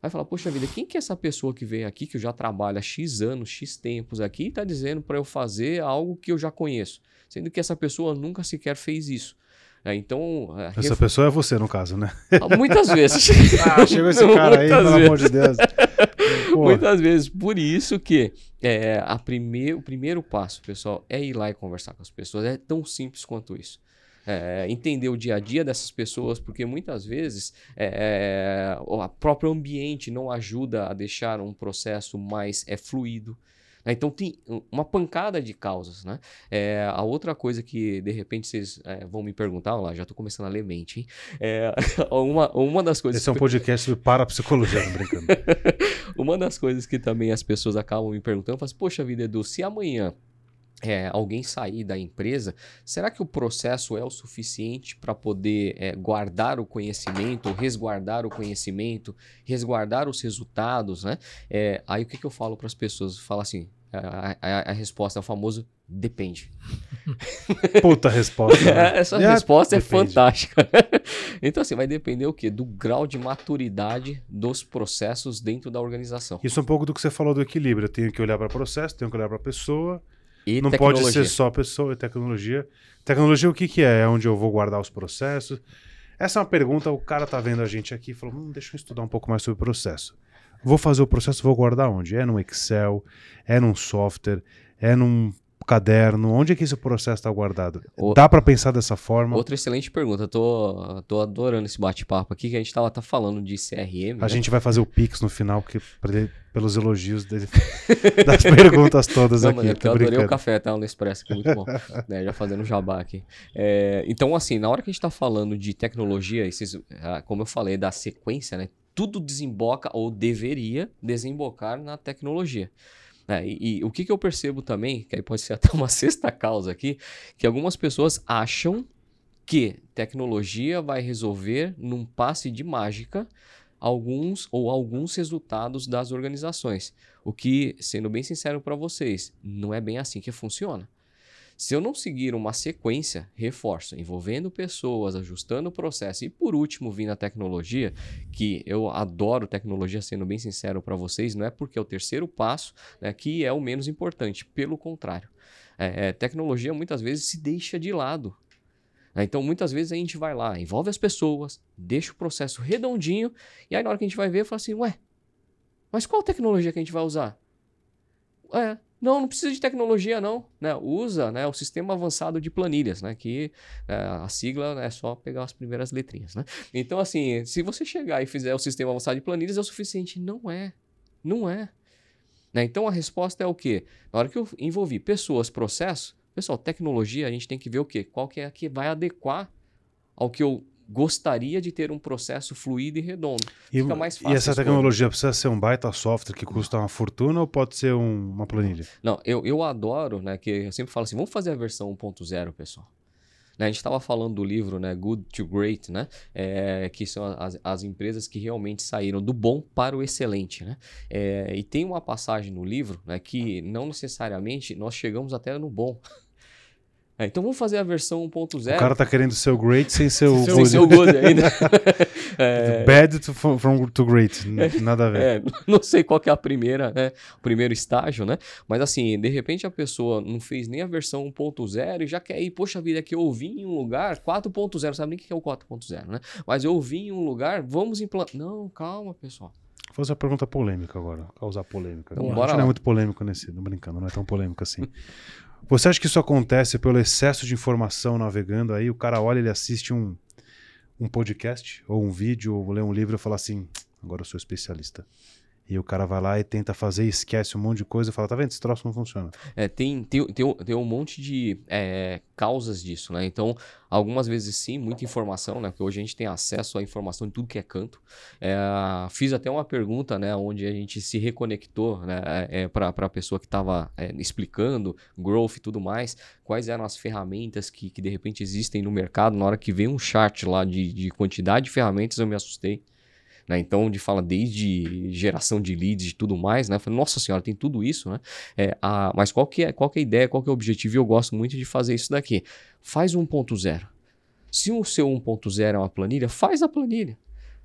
Vai falar, poxa vida, quem que é essa pessoa que veio aqui, que eu já trabalho há X anos, X tempos aqui, e está dizendo para eu fazer algo que eu já conheço? Sendo que essa pessoa nunca sequer fez isso. É, então. Essa ref... pessoa é você, no caso, né? Ah, muitas [laughs] vezes. ah, chegou esse cara aí, pelo amor de Deus. [laughs] Muitas vezes. Por isso que é, a prime... o primeiro passo, pessoal, é ir lá e conversar com as pessoas. É tão simples quanto isso. É, entender o dia a dia dessas pessoas, porque muitas vezes é, o próprio ambiente não ajuda a deixar um processo mais é, fluido. Né? Então tem uma pancada de causas, né? É, a outra coisa que de repente vocês é, vão me perguntar, lá, já estou começando a ler mente, hein? É, [laughs] uma, uma das coisas... Esse é um podcast sobre parapsicologia, não brincando. [laughs] uma das coisas que também as pessoas acabam me perguntando, faz, assim, poxa vida, Edu, se amanhã é, alguém sair da empresa, será que o processo é o suficiente para poder é, guardar o conhecimento, resguardar o conhecimento, resguardar os resultados, né? É, aí o que, que eu falo para as pessoas? Falo assim, a, a, a, resposta é o famoso depende. [laughs] Puta resposta. Né? [laughs] Essa é, resposta é fantástica. [laughs] então, assim, vai depender o quê? Do grau de maturidade dos processos dentro da organização. Isso é um pouco do que você falou do equilíbrio. Eu tenho que olhar para o processo, tenho que olhar para a pessoa e não tecnologia. pode ser só pessoa e tecnologia. Tecnologia o que, que é? É onde eu vou guardar os processos? Essa é uma pergunta, o cara tá vendo a gente aqui e falou, hum, deixa eu estudar um pouco mais sobre o processo. Vou fazer o processo, vou guardar onde? É num Excel, é num software, é num caderno? Onde é que esse processo está guardado? O- Dá para pensar dessa forma? Outra excelente pergunta. Eu tô, tô adorando esse bate-papo aqui, que a gente tava tá falando de CRM. A né? gente vai fazer o Pix no final, que, ele- pelos elogios dele, [laughs] das perguntas todas Não, aqui. mas é eu adorei o café, tá? No Expresso, que é muito bom. [laughs] né, Já fazendo jabá aqui. É, então, assim, na hora que a gente tá falando de tecnologia, esses, ah, como eu falei, da sequência, né? Tudo desemboca ou deveria desembocar na tecnologia. né? e, e o que, que eu percebo também, que aí pode ser [laughs] até uma sexta causa aqui, que algumas pessoas acham que tecnologia vai resolver num passe de mágica alguns ou alguns resultados das organizações. O que, sendo bem sincero para vocês, não é bem assim que funciona. Se eu não seguir uma sequência, reforço, envolvendo pessoas, ajustando o processo e por último vir na tecnologia, que eu adoro tecnologia, sendo bem sincero para vocês, não é porque é o terceiro passo né, que é o menos importante, pelo contrário. É, é, tecnologia muitas vezes se deixa de lado. né? Então, muitas vezes a gente vai lá, envolve as pessoas, deixa o processo redondinho, e aí na hora que a gente vai ver, fala assim, ué, mas qual tecnologia que a gente vai usar? É, não, não precisa de tecnologia não, né? Usa né, o sistema avançado de planilhas, né? Que é, a sigla é só pegar as primeiras letrinhas, né? Então, assim, se você chegar e fizer o sistema avançado de planilhas é o suficiente. Não é, não é. Né? Então, a resposta é o quê? Na hora que eu envolvi pessoas, processo, pessoal, tecnologia, a gente tem que ver o quê? Qual que é a que vai adequar ao que eu gostaria de ter um processo fluido e redondo. E, Fica mais e fácil a essa tecnologia precisa ser um baita software que custa uma fortuna ou pode ser um- uma planilha? Não, eu, eu adoro, né? Que eu sempre falo assim, vamos fazer a versão 1.0, pessoal. Né, a gente estava falando do livro, né, Good to Great, né, é, que são as, as empresas que realmente saíram do bom para o excelente, né. É, e tem uma passagem no livro, né, que não necessariamente nós chegamos até no bom. [laughs] É, então vamos fazer a versão 1.0. O cara tá querendo ser o great sem ser o Sem sem good. ser o good ainda. [laughs] É, Bad to, from, to great. N- Nada a ver. É, [laughs] não sei qual que é a primeira, né? O primeiro estágio, né? Mas assim, de repente a pessoa não fez nem a versão 1.0 e já quer ir, poxa vida, que eu ouvi em um lugar 4.0, não sabe nem o que é o 4.0, né? Mas eu ouvi em um lugar, vamos implantar. Não, calma, pessoal. Vou fazer uma pergunta polêmica agora. Causar polêmica. Então, bora não é muito polêmico nesse. Não brincando, não é tão polêmico assim. [laughs] Você acha que isso acontece pelo excesso de informação navegando aí? O cara olha, ele assiste um, um podcast, ou um vídeo, ou lê um livro e fala assim: agora eu sou especialista. E o cara vai lá e tenta fazer, esquece um monte de coisa e fala: tá vendo? Esse troço não funciona. É, tem, tem, tem, tem um monte de é, causas disso, né? Então, algumas vezes sim, muita informação, né? Porque hoje a gente tem acesso à informação em tudo que é canto. É, fiz até uma pergunta, né? Onde a gente se reconectou, né? É, para a pessoa que estava explicando growth e tudo mais, quais eram as ferramentas que, que de repente existem no mercado. Na hora que veio um chart lá de, de quantidade de ferramentas, eu me assustei. Né? Então, de fala desde geração de leads e tudo mais, né? Falei, nossa senhora, tem tudo isso, né? É, a- mas qual que, é, qual que é a ideia, qual que é o objetivo? E eu gosto muito de fazer isso daqui. Faz um 1.0. Se o seu 1.0 é uma planilha, faz a planilha.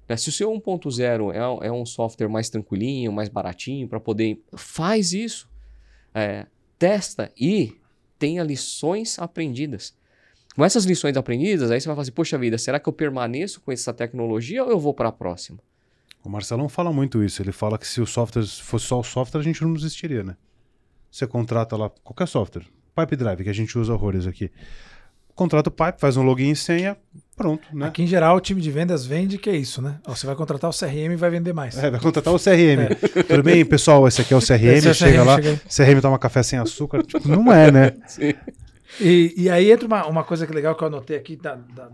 Né? Se o seu 1.0 é, é um software mais tranquilinho, mais baratinho, para poder. Faz isso. É, testa e tenha lições aprendidas. Com essas lições aprendidas, aí você vai falar assim: poxa vida, será que eu permaneço com essa tecnologia ou eu vou para a próxima? O Marcelão fala muito isso. Ele fala que se o software fosse só o software, a gente não existiria, né? Você contrata lá qualquer software, Pipe Drive, que a gente usa horrores aqui. Contrata o Pipe, faz um login e senha, pronto, né? Aqui em geral o time de vendas vende que é isso, né? Ó, você vai contratar o CRM e vai vender mais. É, vai contratar o CRM. [laughs] Tudo bem, pessoal? Esse aqui é o CRM, é o chega CRM, lá, chega aí. CRM toma café sem açúcar. [laughs] Tipo, não é, né? E, e aí entra uma, uma coisa que é legal que eu anotei aqui, da, da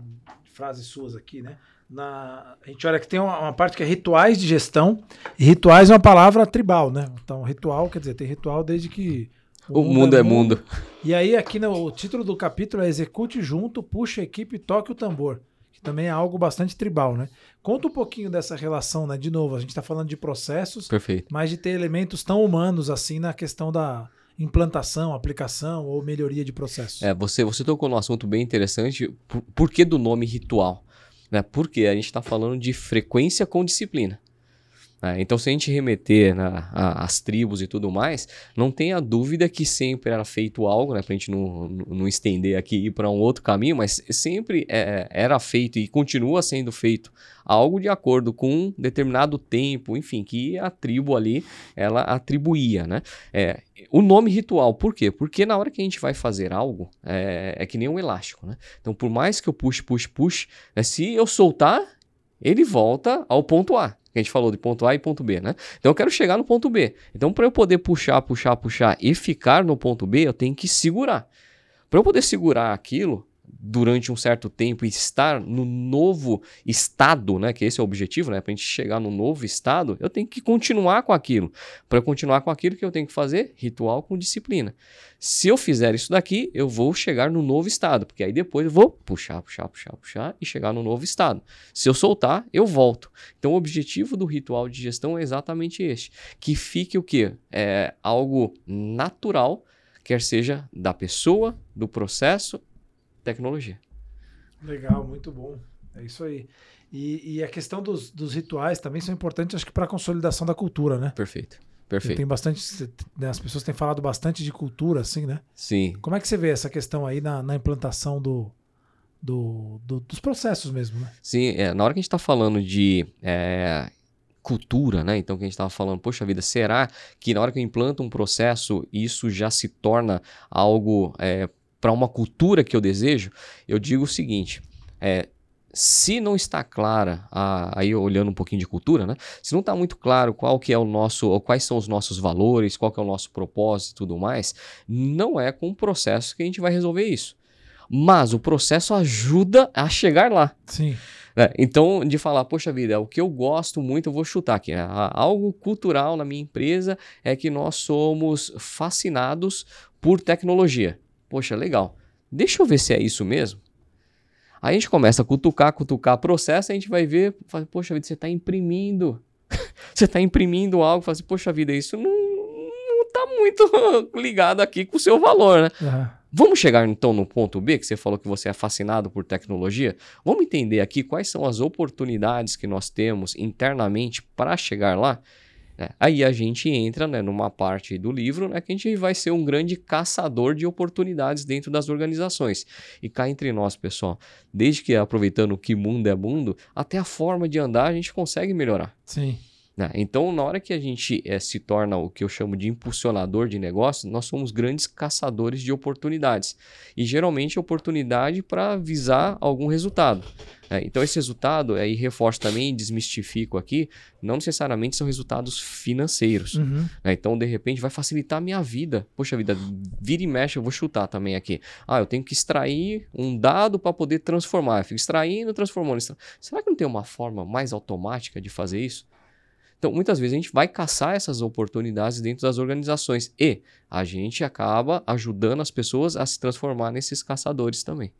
frases suas aqui, né? Na, a gente olha que tem uma, uma parte que é rituais de gestão, e rituais é uma palavra tribal, né? Então, ritual, quer dizer, tem ritual desde que. O mundo é mundo. E aí, aqui no o título do capítulo é Execute junto, puxa a equipe e toque o tambor. Que também é algo bastante tribal, né? Conta um pouquinho dessa relação, né? De novo, a gente está falando de processos, Perfeito. mas de ter elementos tão humanos assim na questão da implantação, aplicação ou melhoria de processos. É, você, você tocou num assunto bem interessante. Por, por que do nome ritual? Né? Porque a gente está falando de frequência com disciplina. Né? Então, se a gente remeter né, às tribos e tudo mais, não tenha dúvida que sempre era feito algo, né, para a gente não, não estender aqui e ir para um outro caminho, mas sempre é, era feito e continua sendo feito algo de acordo com um determinado tempo, enfim, que a tribo ali ela atribuía. Né? É, o nome ritual, por quê? Porque na hora que a gente vai fazer algo, é, é que nem um elástico. Né? Então, por mais que eu puxe, puxe, puxe, né, se eu soltar, ele volta ao ponto A a gente falou de ponto A e ponto B, né? Então eu quero chegar no ponto B. Então para eu poder puxar, puxar, puxar e ficar no ponto B, eu tenho que segurar. Para eu poder segurar aquilo durante um certo tempo e estar no novo estado, né? Que esse é o objetivo, né? Para a gente chegar no novo estado, eu tenho que continuar com aquilo. Para continuar com aquilo que eu tenho que fazer, ritual com disciplina. Se eu fizer isso daqui, eu vou chegar no novo estado, porque aí depois eu vou puxar, puxar, puxar, puxar e chegar no novo estado. Se eu soltar, eu volto. Então o objetivo do ritual de gestão é exatamente este, que fique o quê? É algo natural, quer seja da pessoa, do processo, tecnologia. Legal, muito bom. É isso aí. E, e a questão dos, dos, rituais também são importantes, acho que para a consolidação da cultura, né? Perfeito. Perfeito. Tem bastante. Né, as pessoas têm falado bastante de cultura, assim, né? Sim. Como é que você vê essa questão aí na, na implantação do, do, do, dos processos mesmo, né? Sim, é, na hora que a gente está falando de é, cultura, né? Então que a gente estava falando, poxa vida, será que na hora que eu implanto um processo, isso já se torna algo é, para uma cultura que eu desejo? Eu digo o seguinte: é, se não está clara, aí olhando um pouquinho de cultura, né? Se não está muito claro qual que é o nosso, ou quais são os nossos valores, qual que é o nosso propósito e tudo mais, não é com o processo que a gente vai resolver isso. Mas o processo ajuda a chegar lá. Sim. É, então, de falar, poxa vida, o que eu gosto muito, eu vou chutar aqui. Né? Algo cultural na minha empresa é que nós somos fascinados por tecnologia. Poxa, legal. Deixa eu ver se é isso mesmo. Aí a gente começa a cutucar, cutucar processo, a gente vai ver, fala, poxa vida, você está imprimindo. [laughs] você está imprimindo algo, fala assim, poxa vida, isso não, não tá muito [laughs] ligado aqui com o seu valor, né? Uhum. Vamos chegar então no ponto B, que você falou que você é fascinado por tecnologia. Vamos entender aqui quais são as oportunidades que nós temos internamente para chegar lá. É, aí a gente entra né, numa parte do livro né, que a gente vai ser um grande caçador de oportunidades dentro das organizações. E cá entre nós, pessoal, desde que aproveitando que mundo é mundo, até a forma de andar a gente consegue melhorar. Sim. Né? Então, na hora que a gente é, se torna o que eu chamo de impulsionador de negócios, nós somos grandes caçadores de oportunidades. E geralmente oportunidade para visar algum resultado. É, então, esse resultado, aí reforço também, desmistifico aqui, não necessariamente são resultados financeiros. Uhum. Né? Então, de repente, vai facilitar a minha vida. Poxa vida, vira e mexe, eu vou chutar também aqui. Ah, eu tenho que extrair um dado para poder transformar. Eu fico extraindo, transformando. Será que não tem uma forma mais automática de fazer isso? Então, muitas vezes a gente vai caçar essas oportunidades dentro das organizações e a gente acaba ajudando as pessoas a se transformar nesses caçadores também.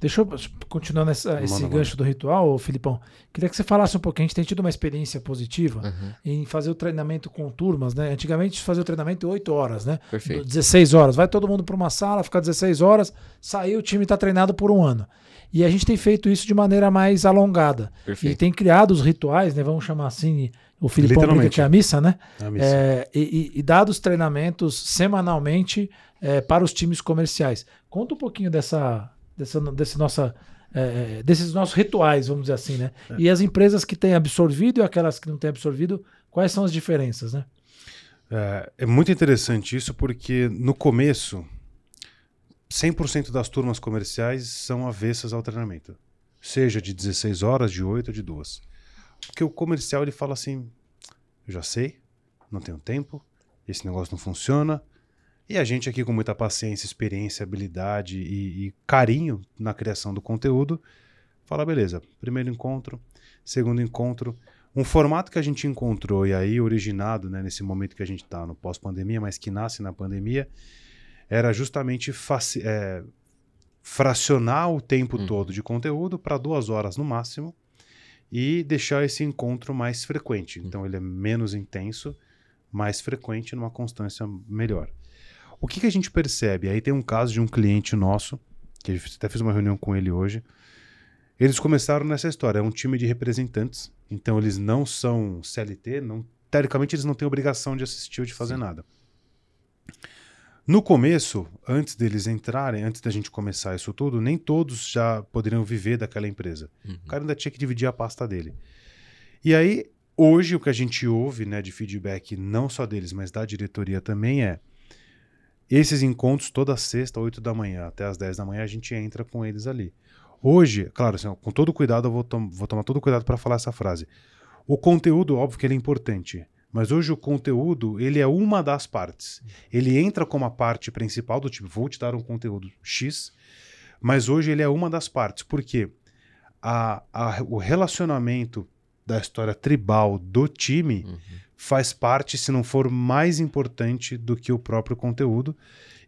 Deixa eu continuar nessa, esse gancho do ritual, Filipão. Queria que você falasse um pouquinho. A gente tem tido uma experiência positiva uhum. em fazer o treinamento com turmas, né? Antigamente fazia o treinamento 8 horas, né? Perfeito. 16 horas. Vai todo mundo para uma sala, fica 16 horas, saiu, o time está treinado por um ano. E a gente tem feito isso de maneira mais alongada. Perfeito. E tem criado os rituais, né? Vamos chamar assim, o Filipão brinca que é a missa, né? A missa. É, e, e, dados treinamentos semanalmente é, para os times comerciais. Conta um pouquinho dessa, dessa, desse nossa, é, desses nossos rituais, vamos dizer assim, né? É. E as empresas que têm absorvido e aquelas que não têm absorvido, quais são as diferenças, né? É, é muito interessante isso porque no começo 100% das turmas comerciais são avessas ao treinamento. Seja de 16 horas, de 8 ou de 2. Porque o comercial ele fala assim: eu já sei, não tenho tempo, esse negócio não funciona. E a gente aqui com muita paciência, experiência, habilidade e, e carinho na criação do conteúdo, fala: beleza, primeiro encontro, segundo encontro. Um formato que a gente encontrou e aí originado né, nesse momento que a gente está no pós-pandemia, mas que nasce na pandemia, era justamente é, fracionar o tempo hum. todo de conteúdo para duas horas no máximo e deixar esse encontro mais frequente. Então ele é menos intenso, mais frequente, numa constância melhor. O que, que a gente percebe? Aí tem um caso de um cliente nosso, que até fiz uma reunião com ele hoje. Eles começaram nessa história. É um time de representantes. Então eles não são CLT. Não, teoricamente eles não têm obrigação de assistir ou de fazer Sim. nada. No começo, antes deles entrarem, antes da gente começar isso tudo, nem todos já poderiam viver daquela empresa. Uhum. O cara ainda tinha que dividir a pasta dele. E aí, hoje, o que a gente ouve né, de feedback, não só deles, mas da diretoria também é esses encontros toda sexta, 8 da manhã, até as 10 da manhã, a gente entra com eles ali. Hoje, claro, assim, com todo cuidado, eu vou, tom- vou tomar todo cuidado para falar essa frase. O conteúdo, óbvio que ele é importante, mas hoje o conteúdo, ele é uma das partes. Ele entra como a parte principal do tipo, vou te dar um conteúdo X, mas hoje ele é uma das partes. Por quê? A, a- o relacionamento da história tribal do time Uhum. faz parte, se não for mais importante do que o próprio conteúdo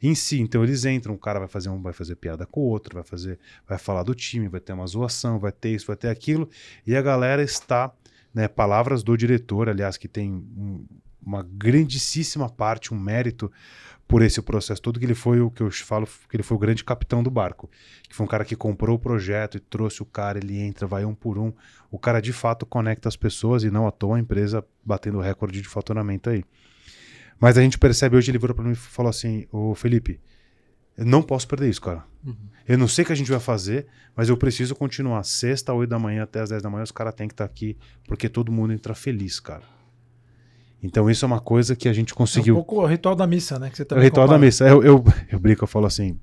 em si. Então eles entram, o cara vai fazer um, vai fazer piada com o outro, vai fazer, vai falar do time, vai ter uma zoação, vai ter isso, vai ter aquilo, e a galera está, né, palavras do diretor, aliás, que tem um- uma grandíssima parte, um mérito por esse processo todo, que ele foi o que eu falo, que ele foi o grande capitão do barco, que foi um cara que comprou o projeto e trouxe o cara, ele entra, vai um por um, o cara de fato conecta as pessoas e não à toa a empresa batendo recorde de faturamento aí. Mas a gente percebe hoje, ele virou para mim e falou assim: Ô Felipe, eu não posso perder isso, cara. Uhum. Eu não sei o que a gente vai fazer, mas eu preciso continuar. Sexta, 8 da manhã até as 10 da manhã, os caras têm que estar aqui, porque todo mundo entra feliz, cara. Então isso é uma coisa que a gente É um conseguiu. pouco o ritual da missa, né? Que você É o ritual da compara. missa. Eu, eu, eu brinco, eu falo assim: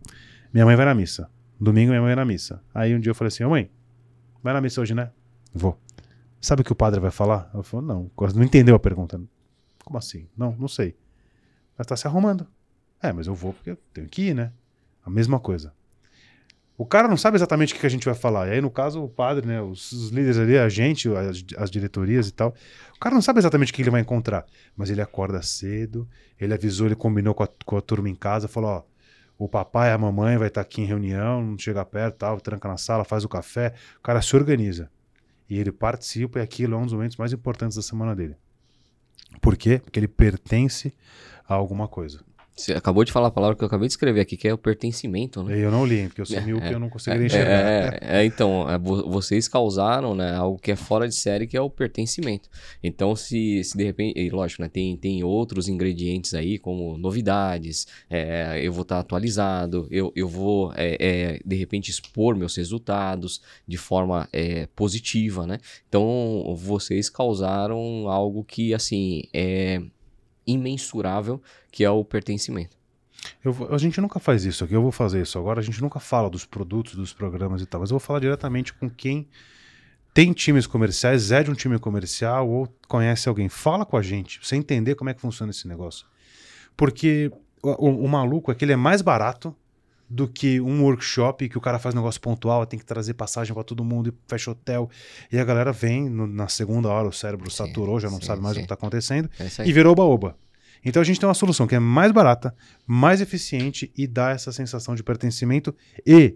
minha mãe vai na missa. Domingo minha mãe vai na missa. Aí um dia eu falei assim: ô mãe, vai na missa hoje, né? Vou. Sabe o que o padre vai falar? Ela falou: não. Não entendeu a pergunta. Como assim? Não, não sei. Ela tá se arrumando. É, mas eu vou porque eu tenho que ir, né? A mesma coisa. O cara não sabe exatamente o que a gente vai falar. E aí, no caso, o padre, né? Os, os líderes ali, a gente, as, as diretorias e tal. O cara não sabe exatamente o que ele vai encontrar. Mas ele acorda cedo, ele avisou, ele combinou com a, com a turma em casa, falou: ó, o papai e a mamãe vai estar aqui em reunião, não chega perto, tal, tranca na sala, faz o café. O cara se organiza. E ele participa, e aquilo é um dos momentos mais importantes da semana dele. Por quê? Porque ele pertence a alguma coisa. Você acabou de falar a palavra que eu acabei de escrever aqui, que é o pertencimento, né? Eu não li, porque eu sou É, míope é, eu não conseguiria enxergar. É, é, então, é, vo- vocês causaram né, algo que é fora de série, que é o pertencimento. Então, se, se de repente, e lógico, né, tem, tem outros ingredientes aí, como novidades, é, eu vou estar atualizado, eu, eu vou, é, é, de repente, expor meus resultados de forma é, positiva, né? Então, vocês causaram algo que, assim, é imensurável, que é o pertencimento. Eu a gente nunca faz isso aqui, eu vou fazer isso agora. A gente nunca fala dos produtos, dos programas e tal, mas eu vou falar diretamente com quem tem times comerciais, é de um time comercial ou conhece alguém. Fala com a gente, pra você entender como é que funciona esse negócio. Porque o, o- o maluco é que ele é mais barato do que um workshop que o cara faz negócio pontual, tem que trazer passagem pra todo mundo e fecha hotel. E a galera vem no- na segunda hora, o cérebro Sim, saturou, já não sim, sabe mais sim. o que tá acontecendo É e virou oba-oba. Então a gente tem uma solução que é mais barata, mais eficiente e dá essa sensação de pertencimento e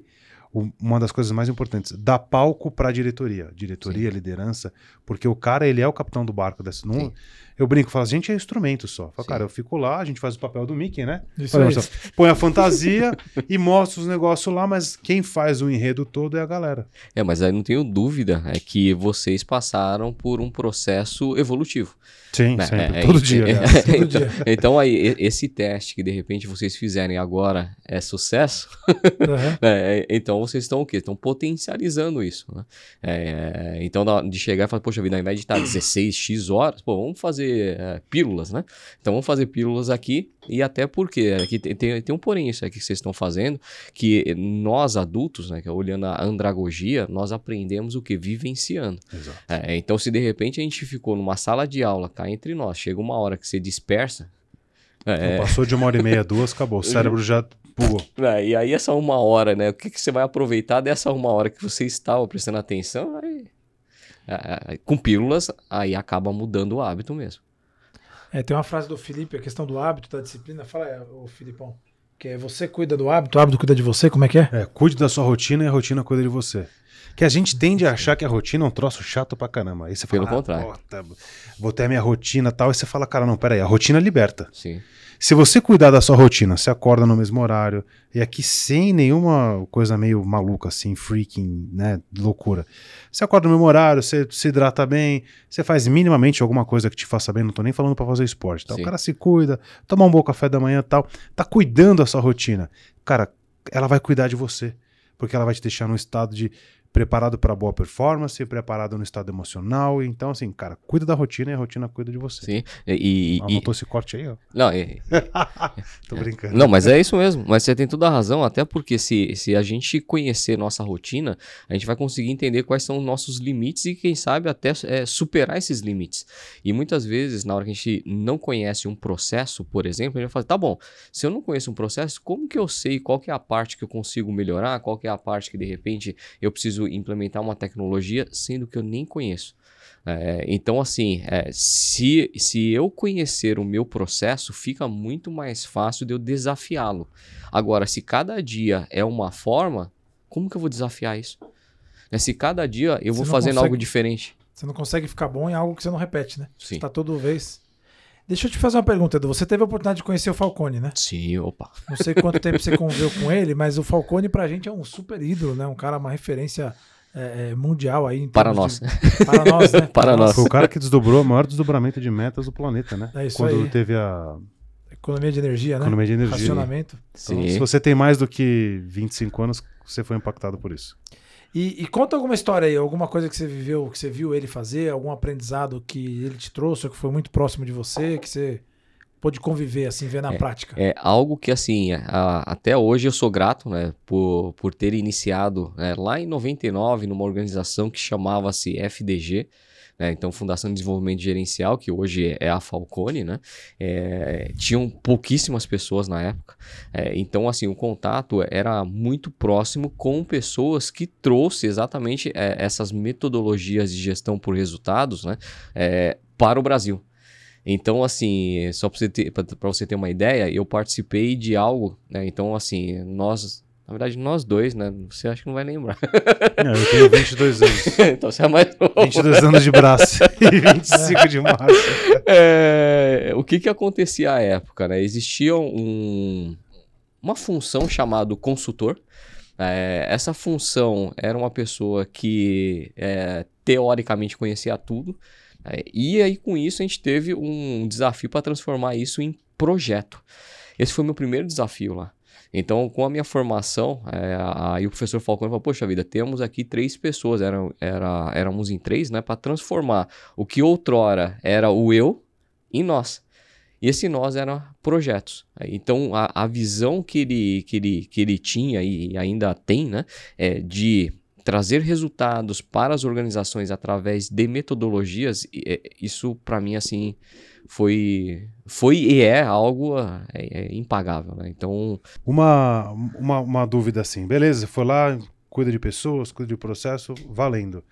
uma das coisas mais importantes, dá palco para a diretoria, diretoria, liderança, porque o cara ele é o capitão do barco desse. Não, Sim. Eu brinco, falo, a gente é instrumento só. Falo, cara, eu fico lá, a gente faz o papel do Mickey, né? Isso aí. põe a fantasia [laughs] e mostra os negócios lá, mas quem faz o enredo todo é a galera. É, mas aí não tenho dúvida, é que vocês passaram por um processo evolutivo. Sim, né? sempre, É, todo é, dia. é. [laughs] Todo então, dia. então aí, esse teste que de repente vocês fizerem agora é sucesso, [laughs] é, então vocês estão o quê? Estão potencializando isso, né? É, então, de chegar e falar, poxa vida, ao invés de estar 16x horas, pô, vamos fazer é, pílulas, né? Então vamos fazer pílulas aqui, e até porque aqui tem, tem, tem um porém isso aqui que vocês estão fazendo, que nós adultos, né, que é olhando a andragogia, nós aprendemos o que? Vivenciando. Exato. É, então, se de repente a gente ficou numa sala de aula, cá entre nós, chega uma hora que você dispersa, é, Então, passou de uma hora e meia, duas, acabou. O cérebro já pulou. é, e aí essa uma hora, né? O que, que você vai aproveitar dessa uma hora que você estava prestando atenção? Aí, é, é, com pílulas, aí acaba mudando o hábito mesmo. É, tem uma frase do Felipe, a questão do hábito, da disciplina. Fala, é, o Filipão. Que é você cuida do hábito, o hábito cuida de você, como é que é? É, cuide da sua rotina e a rotina cuida de você. Que a gente tende a achar que a rotina é um troço chato pra caramba. Aí você fala, Pelo ah, contrário. puta, vou ter a minha rotina e tal. E você fala, cara, não, peraí, a rotina liberta. Sim. Se você cuidar da sua rotina, você acorda no mesmo horário, e aqui sem nenhuma coisa meio maluca assim, freaking, né, loucura. Você acorda no mesmo horário, você se hidrata bem, você faz minimamente alguma coisa que te faça bem, não tô nem falando para fazer esporte, tá? O cara se cuida, toma um bom café da manhã e tal, tá cuidando da sua rotina. Cara, ela vai cuidar de você, porque ela vai te deixar num estado de preparado para boa performance, preparado no estado emocional, então assim, cara, cuida da rotina e a rotina cuida de você. Sim. E, e- Anotou esse corte aí, ó. não, e- [laughs] Tô brincando. Não, mas é isso mesmo. Mas você tem toda a razão, até porque se, se a gente conhecer nossa rotina, a gente vai conseguir entender quais são os nossos limites e, quem sabe, até é, superar esses limites. E muitas vezes, na hora que a gente não conhece um processo, por exemplo, a gente vai falar, tá bom, se eu não conheço um processo, como que eu sei qual que é a parte que eu consigo melhorar, qual que é a parte que, de repente, eu preciso implementar uma tecnologia, sendo que eu nem conheço. É, então, assim, é, se, se eu conhecer o meu processo, fica muito mais fácil de eu desafiá-lo. Agora, se cada dia é uma forma, como que eu vou desafiar isso? Né, Se cada dia eu Você vou fazendo consegue- algo diferente. Você não consegue ficar bom em algo que você não repete, né? Sim. Tá toda vez. Deixa eu te fazer uma pergunta, Edu. Você teve a oportunidade de conhecer o Falcone, né? Sim, opa. Não sei quanto tempo você conviveu com ele, mas o Falcone pra gente é um super ídolo, né? Um cara, uma referência é, é, mundial aí. em Para nós. de- Para nós, né? [laughs] Para nós. Foi o cara que desdobrou o maior desdobramento de metas do planeta, né? É isso Quando aí. teve a Economia de energia, né? economia de energia. Racionamento. Então, Sim. se você tem mais do que 25 anos, você foi impactado por isso. E, e conta alguma história aí, alguma coisa que você viveu, que você viu ele fazer, algum aprendizado que ele te trouxe, ou que foi muito próximo de você, que você pôde conviver, assim, ver na prática. É algo que, assim, a- até hoje eu sou grato, né, por, por ter iniciado né, lá em 99 numa organização que chamava-se FDG, né, então Fundação de Desenvolvimento Gerencial, que hoje é a Falcone, né, é, tinham pouquíssimas pessoas na época, é, então, assim, o contato era muito próximo com pessoas que trouxe exatamente é, essas metodologias de gestão por resultados, né, é, para o Brasil. Então, assim, só para você, ter- você ter uma ideia, eu participei de algo, né? Então, assim, nós, na verdade, nós dois, né? Você acha que não vai lembrar. É, eu tenho 22 anos. [laughs] então, você é mais novo. 22 anos de braço [laughs] e 25 de março. É, o que que acontecia à época, né? Existia um, uma função chamada consultor. É, essa função era uma pessoa que é, teoricamente conhecia tudo. é, e aí com isso a gente teve um desafio para transformar isso em projeto. Esse foi o meu primeiro desafio lá. Então, com a minha formação, é, aí o professor Falcone falou: Poxa vida, temos aqui três pessoas, eram, era, éramos em três, né? Para transformar o que outrora era o eu em nós. E esse nós era projetos. Então, a, a visão que ele, que, ele, que ele tinha e ainda tem, né? É de trazer resultados para as organizações através de metodologias, é, isso para mim, assim, foi, foi e é algo é, é impagável, né? Então, Uma, uma, uma dúvida assim, beleza, foi lá, cuida de pessoas, cuida de processo, valendo.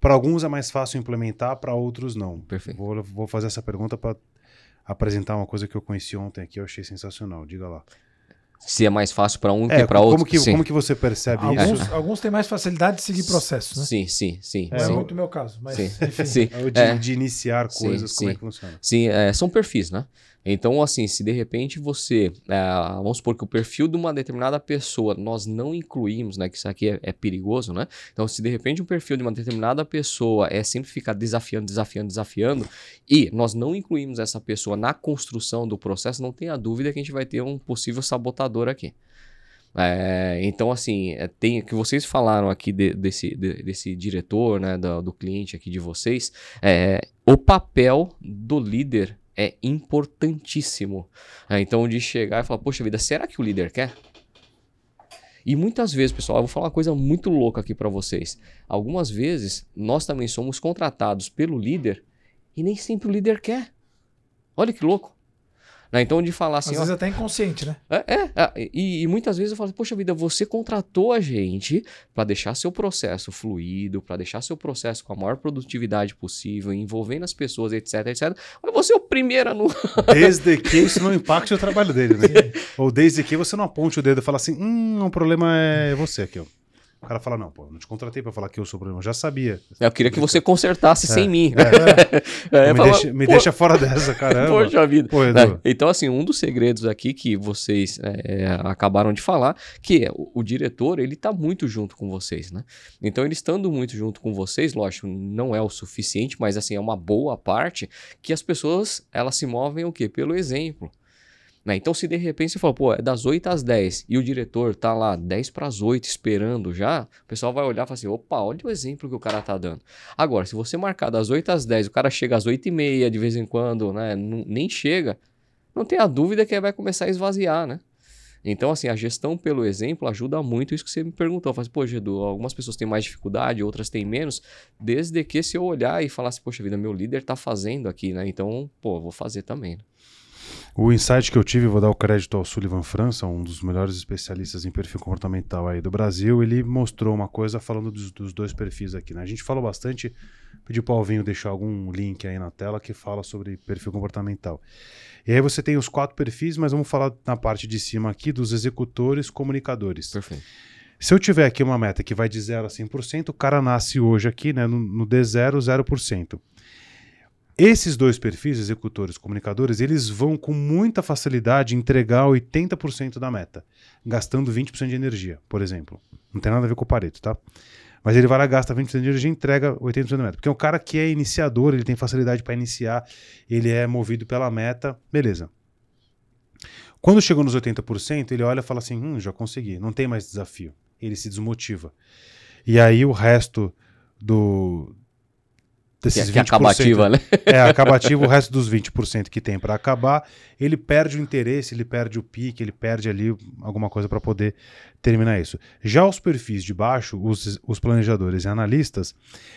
Para alguns é mais fácil implementar, para outros não. Perfeito. Vou, vou fazer essa pergunta para apresentar uma coisa que eu conheci ontem aqui, eu achei sensacional. Diga lá. Se é mais fácil para um É, que para como, outro, que, sim. como que você percebe Alguns, isso? alguns têm mais facilidade de seguir processos, né? Sim, sim, sim. É, sim. muito o meu caso, mas sim, enfim. [laughs] sim. Ou de, É. de iniciar Sim, coisas, como é que funciona? Sim, é, são perfis, né? Então, assim, se de repente você, é, vamos supor que o perfil de uma determinada pessoa nós não incluímos, né? Que isso aqui é, é perigoso, né? Então, se de repente um perfil de uma determinada pessoa é sempre ficar desafiando, desafiando, desafiando, e nós não incluímos essa pessoa na construção do processo, não tenha dúvida que a gente vai ter um possível sabotador aqui. É, então, assim, é, tem que vocês falaram aqui de- desse, de- desse diretor, né, do, do cliente aqui de vocês, é, o papel do líder é importantíssimo. É, então, de chegar e falar, poxa vida, será que o líder quer? E muitas vezes, pessoal, eu vou falar uma coisa muito louca aqui para vocês. Algumas vezes, nós também somos contratados pelo líder e nem sempre o líder quer. Olha que louco. Né, Então, de falar Às assim, ó, vezes até inconsciente, né? é, é, é, e, e muitas vezes eu falo, poxa vida, você contratou a gente para deixar seu processo fluido, para deixar seu processo com a maior produtividade possível, envolvendo as pessoas, etc, etc. Mas você é o primeiro a não. [laughs] Desde que isso não impacte o trabalho dele, né? [laughs] Ou desde que você não aponte o dedo e fala assim, hum, o problema é você aqui, ó. O cara fala, não, pô, não te contratei para falar que eu sou o problema, eu já sabia. Eu queria que você consertasse sem mim. É. É, [laughs] me, falo, deixa, me deixa, fora dessa, caramba. [laughs] Poxa vida. Pô, né? Então, assim, um dos segredos aqui que vocês é, acabaram de falar, que é o, o, diretor, ele tá muito junto com vocês, né? Então, ele estando muito junto com vocês, lógico, não é o suficiente, mas, assim, é uma boa parte que as pessoas, elas se movem o quê? Pelo exemplo. Né? Então, se de repente você fala, pô, é das 8 às 10 e o diretor tá lá 10 para as 8 esperando já, o pessoal vai olhar e falar assim: opa, olha o exemplo que o cara tá dando. Agora, se você marcar das 8 às 10, o cara chega às 8 e meia de vez em quando, né? Não, nem chega, não tenha dúvida que vai começar a esvaziar, né? Então, assim, a gestão pelo exemplo ajuda muito isso que você me perguntou. Faz, pô, Gedu, algumas pessoas têm mais dificuldade, outras têm menos, desde que se eu olhar e falar assim, poxa vida, meu líder tá fazendo aqui, né? Então, pô, vou fazer também. Né? O insight que eu tive, vou dar o crédito ao Sullivan França, um dos melhores especialistas em perfil comportamental aí do Brasil, ele mostrou uma coisa falando dos, dos dois perfis aqui. Né? A gente falou bastante, pedi para o Alvinho deixar algum link aí na tela que fala sobre perfil comportamental. E aí você tem os quatro perfis, mas vamos falar na parte de cima aqui dos executores comunicadores. Perfeito. Se eu tiver aqui uma meta que vai de 0 a 100%, o cara nasce hoje aqui né, no, no D0, 0%. Esses dois perfis, executores comunicadores, eles vão com muita facilidade entregar 80% da meta, gastando 20% de energia, por exemplo. Não tem nada a ver com o Pareto, tá? Mas ele vai lá, gasta 20% de energia e entrega 80% da meta. Porque é um cara que é iniciador, ele tem facilidade para iniciar, ele é movido pela meta, beleza. Quando chegou nos 80%, ele olha e fala assim: hum, já consegui, não tem mais desafio. Ele se desmotiva. E aí o resto do, desses que, é, que é acabativa, né? É, acabativa, o resto dos 20% que tem para acabar, ele perde o interesse, ele perde o pique, ele perde ali alguma coisa para poder terminar isso. Já os perfis de baixo, os, os planejadores e analistas,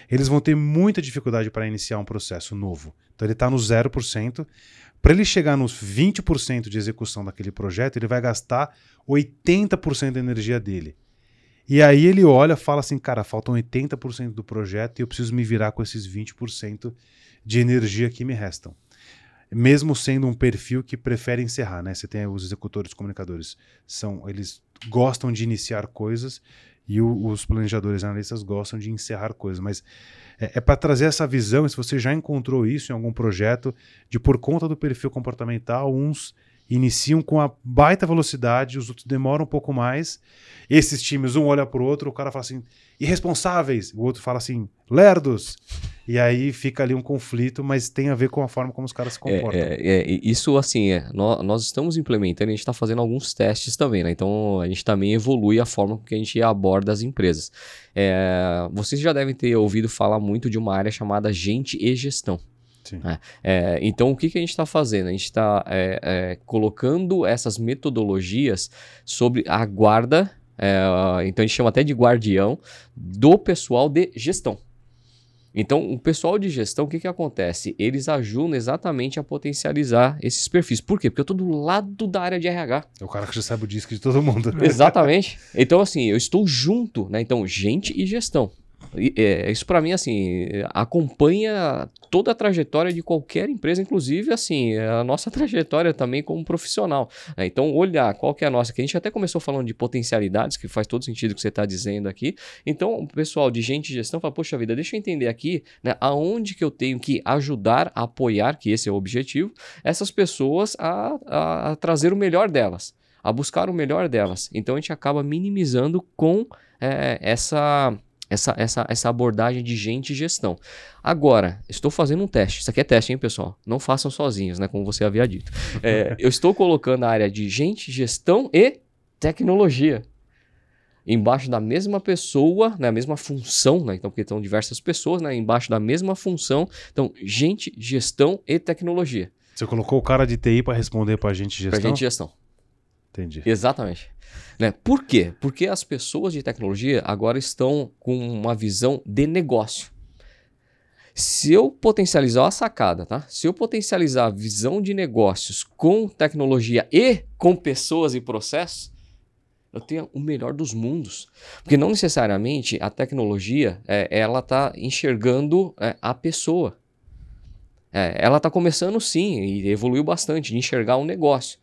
eles vão ter muita dificuldade para iniciar um processo novo. Então ele está no 0%. Para ele chegar nos 20% de execução daquele projeto, ele vai gastar 80% da energia dele. E aí ele olha, fala assim, cara, faltam 80% do projeto e eu preciso me virar com esses 20% de energia que me restam. Mesmo sendo um perfil que prefere encerrar, né? Você tem os executores comunicadores, são eles gostam de iniciar coisas e o, os planejadores analistas gostam de encerrar coisas, mas é, é para trazer essa visão, se você já encontrou isso em algum projeto, de por conta do perfil comportamental, uns iniciam com a baita velocidade, os outros demoram um pouco mais. Esses times, um olha para o outro, o cara fala assim, irresponsáveis, o outro fala assim, lerdos. E aí fica ali um conflito, mas tem a ver com a forma como os caras se comportam. É, é, é isso, assim, é, nós, nós, estamos implementando, a gente está fazendo alguns testes também, né? Então a gente também evolui a forma que a gente aborda as empresas. É, vocês já devem ter ouvido falar muito de uma área chamada gente e gestão. É, é, então, o que, que a gente está fazendo? A gente está é, é, colocando essas metodologias sobre a guarda, é, então a gente chama até de guardião, do pessoal de gestão. Então, o pessoal de gestão, o que, que acontece? Eles ajudam exatamente a potencializar esses perfis. Por quê? Porque eu estou do lado da área de RH. É o cara que já sabe o disco de todo mundo. Exatamente. Então, assim, eu estou junto, né? Então, gente e gestão. É, isso para mim, assim, acompanha toda a trajetória de qualquer empresa, inclusive, assim, a nossa [laughs] trajetória também como profissional. Né? Então, olhar qual que é a nossa, que a gente até começou falando de potencialidades, que faz todo sentido o que você está dizendo aqui. Então, o pessoal de gente de gestão fala, poxa vida, deixa eu entender aqui, né, aonde que eu tenho que ajudar, apoiar, que esse é o objetivo, essas pessoas a, a, a trazer o melhor delas a buscar o melhor delas. Então a gente acaba minimizando com é, essa essa, essa, essa abordagem de gente e gestão. Agora, estou fazendo um teste. Isso aqui é teste, hein, pessoal? Não façam sozinhos, né? Como você havia dito. É, eu estou colocando a área de gente, gestão e tecnologia embaixo da mesma pessoa, na né, mesma função, né? Então, porque são diversas pessoas, né? Embaixo da mesma função. Então, gente, gestão e tecnologia. Você colocou o cara de TI para responder para a gente gestão? Para gente gestão. Entendi. Exatamente. Né? Por quê? Porque as pessoas de tecnologia agora estão com uma visão de negócio. Se eu potencializar a sacada, tá? Se eu potencializar a visão de negócios com tecnologia e com pessoas e processos, eu tenho o melhor dos mundos. Porque não necessariamente a tecnologia é, ela está enxergando é, a pessoa. É, ela está começando sim, e evoluiu bastante, de enxergar um negócio.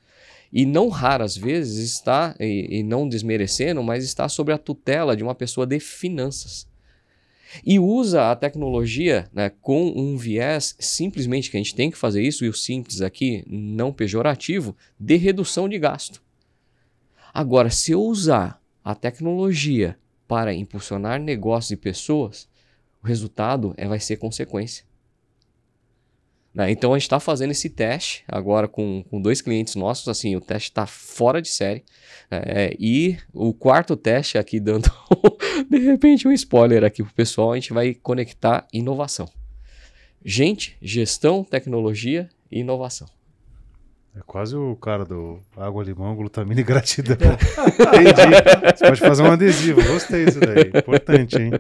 E não raras vezes está, e, e não desmerecendo, mas está sob a tutela de uma pessoa de finanças. E usa a tecnologia né, com um viés simplesmente que a gente tem que fazer isso, e o simples aqui, não pejorativo, de redução de gasto. Agora, se eu usar a tecnologia para impulsionar negócios e pessoas, o resultado é, vai ser consequência. Né? Então a gente está fazendo esse teste agora com, com dois clientes nossos, assim, o teste está fora de série. É, e o quarto teste aqui, dando [laughs] de repente um spoiler aqui pro pessoal, a gente vai conectar inovação. Gente, gestão, tecnologia e inovação. É quase o cara do água, limão, glutamina e gratidão. [laughs] Entendi. Você pode fazer um adesivo. Gostei disso daí. Importante, hein?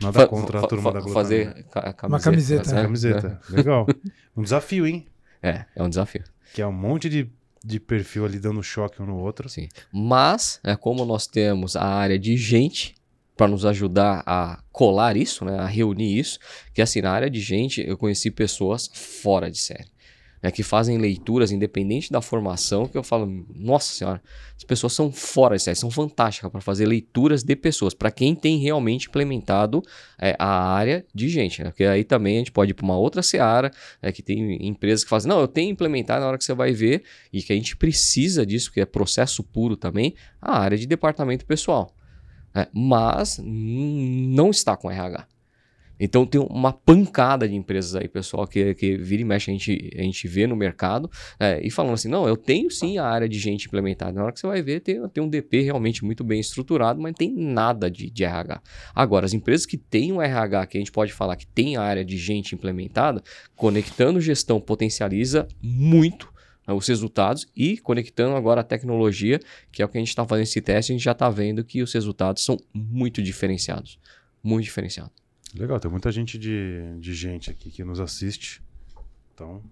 Nada contra a turma da glutamina. Fazer camiseta. Uma camiseta. Né? Camiseta. Legal. [laughs] Um desafio, hein? É, é um desafio. Que é um monte de, de perfil ali dando choque um no outro. Sim. Mas, é, como nós temos a área de gente para nos ajudar a colar isso, né, a reunir isso, que assim, na área de gente eu conheci pessoas fora de série né, que fazem leituras independente da formação, que eu falo, nossa senhora, as pessoas são fora de série, são fantásticas para fazer leituras de pessoas, para quem tem realmente implementado é, a área de gente, né? Porque aí também a gente pode ir para uma outra seara, né, que tem empresas que fazem, não, eu tenho implementado na hora que você vai ver, e que a gente precisa disso, que é processo puro também, a área de departamento pessoal. Né? Mas não está com RH. Então tem uma pancada de empresas aí, pessoal, que, que vira e mexe a gente, a gente vê no mercado é, e falando assim: não, eu tenho sim a área de gente implementada. Na hora que você vai ver, tem, tem um DP realmente muito bem estruturado, mas não tem nada de, de RH. Agora, as empresas que têm um RH, que a gente pode falar que tem a área de gente implementada, conectando gestão potencializa muito né, os resultados e conectando agora a tecnologia, que é o que a gente está fazendo esse teste, a gente já está vendo que os resultados são muito diferenciados. Muito diferenciados. Legal, tem muita gente de, de gente aqui que nos assiste. Então,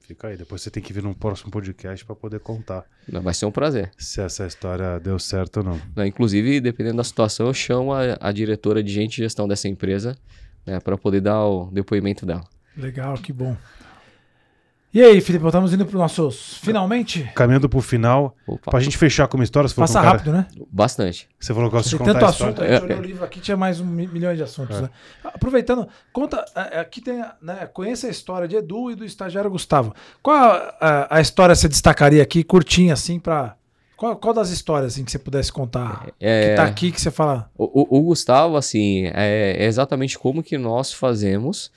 fica aí. Depois você tem que vir num próximo podcast para poder contar. Vai ser um prazer. Se essa história deu certo ou não. Inclusive, dependendo da situação, eu chamo a, a diretora de gente e gestão dessa empresa né, para poder dar o depoimento dela. Legal, que bom. E aí, Felipe, estamos indo para os nossos finalmente? Caminhando para o final. Para a gente fechar com uma história. Você Passa um rápido, cara... né? Bastante. Você falou que gosta de contar tanto assunto, a gente olhou o livro aqui, tinha mais um milhão de assuntos. É. Né? Aproveitando, conta, é, é, aqui tem, né, conheça a história de Edu e do estagiário Gustavo. Qual a, a, a história você destacaria aqui, curtinha assim, para... Qual, qual, das histórias assim, que você pudesse contar é, que tá aqui que você fala? O, o, o Gustavo, assim, é, é exatamente como que nós fazemos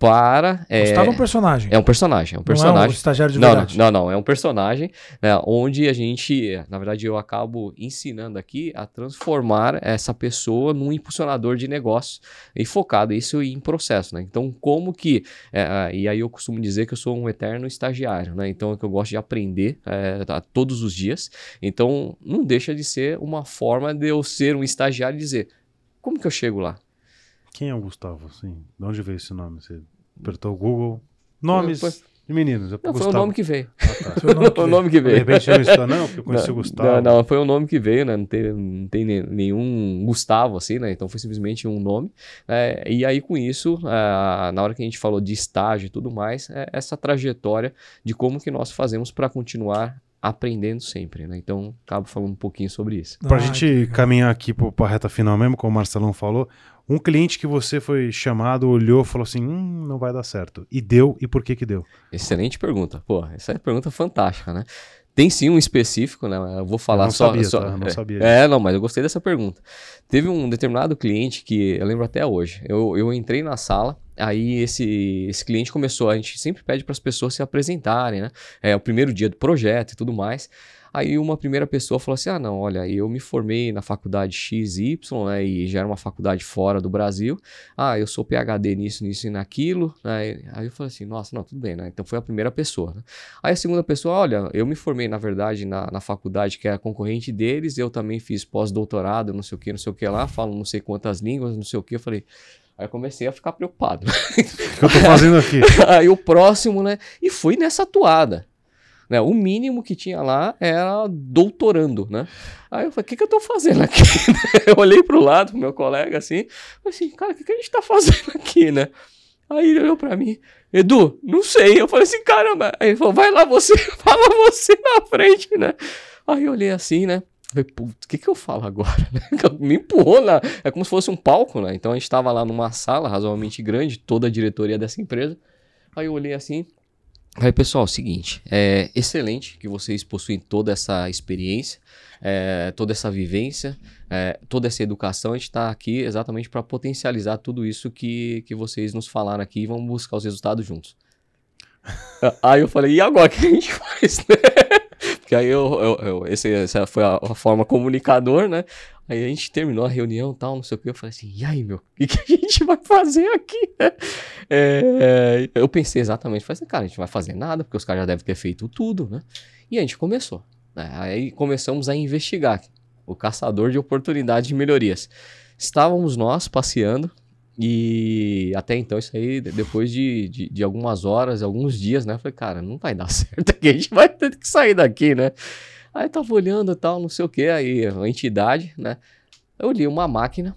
para. É, Gustavo é um personagem. É um personagem. É um personagem. Não é um estagiário de não, verdade. Não, não, não, é um personagem né, onde a gente, na verdade, eu acabo ensinando aqui a transformar essa pessoa num impulsionador de negócios e focado isso em processo, né? Então, como que. É, e aí eu costumo dizer que eu sou um eterno estagiário, né? Então, é que eu gosto de aprender é, todos os dias. Então, não deixa de ser uma forma de eu ser um estagiário e dizer. Como que eu chego lá? Quem é o Gustavo? Sim. De onde veio esse nome? Você apertou o Google. Nomes foi... de meninos. Não, foi o nome que veio. Ah, tá. [laughs] foi o nome que, o nome que veio. De repente não está, não, porque eu conheci não, o Gustavo. Não, não, foi o nome que veio, né? Não tem, não tem nenhum Gustavo assim, né? Então foi simplesmente um nome. É, e aí com isso, é, na hora que a gente falou de estágio e tudo mais, é essa trajetória de como que nós fazemos para continuar aprendendo sempre, né? Então, acabo falando um pouquinho sobre isso. Para a gente caminhar aqui para a reta final mesmo, como o Marcelão falou, um cliente que você foi chamado, olhou, falou assim, hum, não vai dar certo. E deu, e por que que deu? Excelente pergunta. Pô, essa é uma pergunta fantástica, né? Tem sim um específico, né? Eu vou falar eu não só. Sabia, só tá? Não é, sabia. É, não, mas eu gostei dessa pergunta. Teve um determinado cliente que eu lembro até hoje. Eu, eu entrei na sala, aí esse, esse cliente começou. A gente sempre pede para as pessoas se apresentarem, né? É o primeiro dia do projeto e tudo mais. Aí uma primeira pessoa falou assim: ah, não, olha, eu me formei na faculdade XY, né, e já era uma faculdade fora do Brasil. Ah, eu sou PhD nisso, nisso e naquilo. Né? Aí eu falei assim: nossa, não, tudo bem, né? Então foi a primeira pessoa. Né? Aí a segunda pessoa: olha, eu me formei, na verdade, na, na faculdade que é a concorrente deles, eu também fiz pós-doutorado, não sei o que, não sei o que lá, falo não sei quantas línguas, não sei o que. Eu falei. Aí eu comecei a ficar preocupado. O que eu tô fazendo aqui? [laughs] Aí o próximo, né? E fui nessa toada. Né? O mínimo que tinha lá era doutorando, né? Aí eu falei, o que, que eu tô fazendo aqui? [laughs] eu olhei pro lado, pro meu colega, assim, assim, cara, o que, que a gente tá fazendo [laughs] aqui, né? Aí ele olhou pra mim, Edu, não sei. Eu falei assim, caramba. Aí ele falou, vai lá você, [laughs] fala você na frente, né? Aí eu olhei assim, né? Falei, putz, o que que eu falo agora? Me empurrou na... É como se fosse um palco, né? Então a gente tava lá numa sala razoavelmente grande, toda a diretoria dessa empresa. Aí eu olhei assim, Aí, pessoal, é o seguinte, é excelente que vocês possuem toda essa experiência, é, toda essa vivência, é, toda essa educação. A gente está aqui exatamente para potencializar tudo isso que, que vocês nos falaram aqui e vamos buscar os resultados juntos. [laughs] aí eu falei, e agora o que a gente faz, né? Porque aí eu, eu, eu esse, essa foi a, a, forma comunicador, né? Aí a gente terminou a reunião tal, não sei o que. Eu falei assim, e aí, meu, o que, que, a gente vai fazer aqui? [laughs] É, eu pensei exatamente, falei assim, cara, a gente vai fazer nada, porque os caras já devem ter feito tudo, né? E a gente começou. Né? Aí começamos a investigar o caçador de oportunidades de melhorias. Estávamos nós passeando, e até então, isso aí, depois de, de, de, algumas horas, alguns dias, né? Eu falei, cara, não vai [laughs] dar certo aqui, a gente vai ter que sair daqui, né? Aí tava olhando e tal, não sei o que, aí a entidade, né? Eu li uma máquina,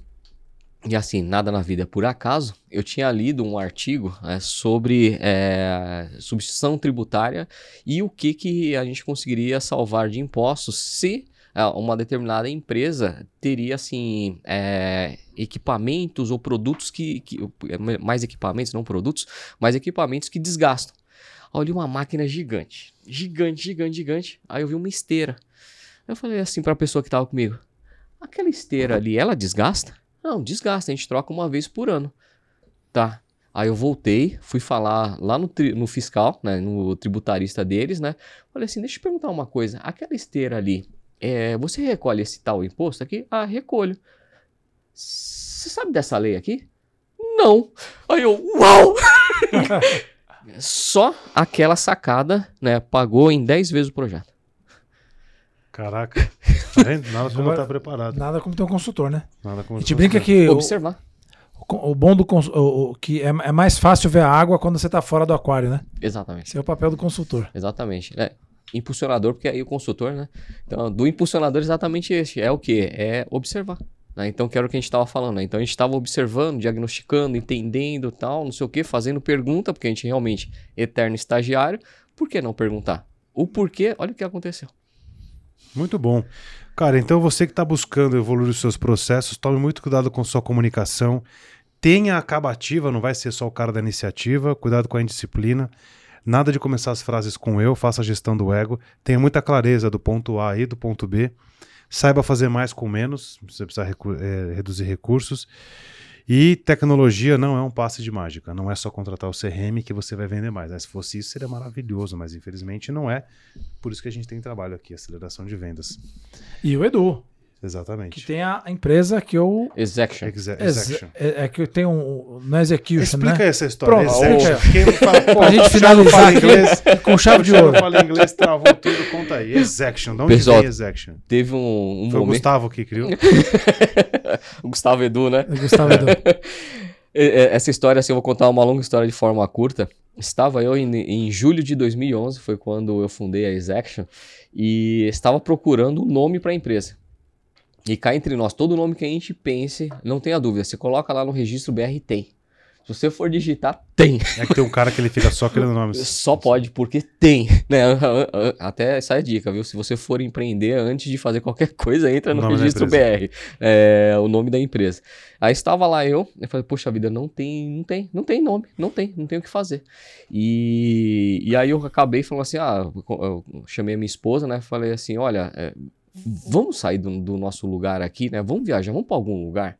e assim, nada na vida é por acaso. Eu tinha lido um artigo é, sobre é, substituição tributária e o que, que a gente conseguiria salvar de impostos se é, uma determinada empresa teria assim é, equipamentos ou produtos que, que, mais equipamentos não produtos mais equipamentos que desgastam olha uma máquina gigante gigante gigante gigante aí eu vi uma esteira eu falei assim para a pessoa que estava comigo aquela esteira ali ela desgasta não desgasta a gente troca uma vez por ano tá Aí eu voltei, fui falar lá no, no fiscal, né, no tributarista deles, né? Falei assim, deixa eu perguntar uma coisa. Aquela esteira ali, é, você recolhe esse tal imposto aqui? Ah, recolho. Você sabe dessa lei aqui? Não. Aí eu, uau! [laughs] Só aquela sacada, né, pagou em 10 vezes o projeto. Caraca. Tá vendo? Nada como estar tá preparado. Nada como ter um consultor, né? Nada como a gente brinca que. Observar. O, o bom do o, o, que é, é, mais fácil ver a água quando você está fora do aquário, né? Exatamente. Esse é o papel do consultor. Exatamente. É, impulsionador, porque aí o consultor, né? Então, do impulsionador exatamente este. É o que? É observar. Né? Então, que era o que a gente estava falando. Né? Então, a gente estava observando, diagnosticando, entendendo tal, não sei o que, fazendo pergunta, porque a gente realmente eterno estagiário. Por que não perguntar? O porquê, olha o que aconteceu. Muito bom. Cara, então você que está buscando evoluir os seus processos, tome muito cuidado com sua comunicação. Tenha acabativa, não vai ser só o cara da iniciativa. Cuidado com a indisciplina. Nada de começar as frases com eu, faça a gestão do ego. Tenha muita clareza do ponto A e do ponto B. Saiba fazer mais com menos, você precisa recu é, reduzir recursos. E tecnologia não é um passe de mágica, não é só contratar o CRM que você vai vender mais. Né? Se fosse isso, seria maravilhoso, mas infelizmente não é. Por isso que a gente tem trabalho aqui, aceleração de vendas. E o Edu, Exatamente. Que tem a empresa que eu. Execution. Exe é, é, que eu tenho um. Não é Execution, Explica né? essa história. Pronto, Execution. Quem fala, pô, a gente finalizar inglês com chave de ouro. fala inglês, travou tudo, conta aí. Execution. De onde Pessoal, vem Execution? Teve um, um Foi momento... o Gustavo que criou. [laughs] o Gustavo Edu, né? O Gustavo Edu. [laughs] Essa história, assim, eu vou contar uma longa história de forma curta. Estava eu em, em julho de 2011, foi quando eu fundei a Execution, e estava procurando um nome para a empresa. E cá entre nós, todo nome que a gente pense, não tenha dúvida, você coloca lá no registro BR tem. Se você for digitar, tem. É que tem um cara que ele fica só criando nomes. [laughs] Só pode, porque tem. Né? [laughs] Até essa é a dica, viu? Se você for empreender antes de fazer qualquer coisa, entra no registro BR. É, o nome da empresa. Aí estava lá eu, eu falei, poxa vida, não tem, não tem, não tem nome, não tem, não tem o que fazer. E, e aí eu acabei falando assim, ah, eu chamei a minha esposa, né? Falei assim, olha, é, vamos sair do, do, nosso lugar aqui, né? Vamos viajar, vamos para algum lugar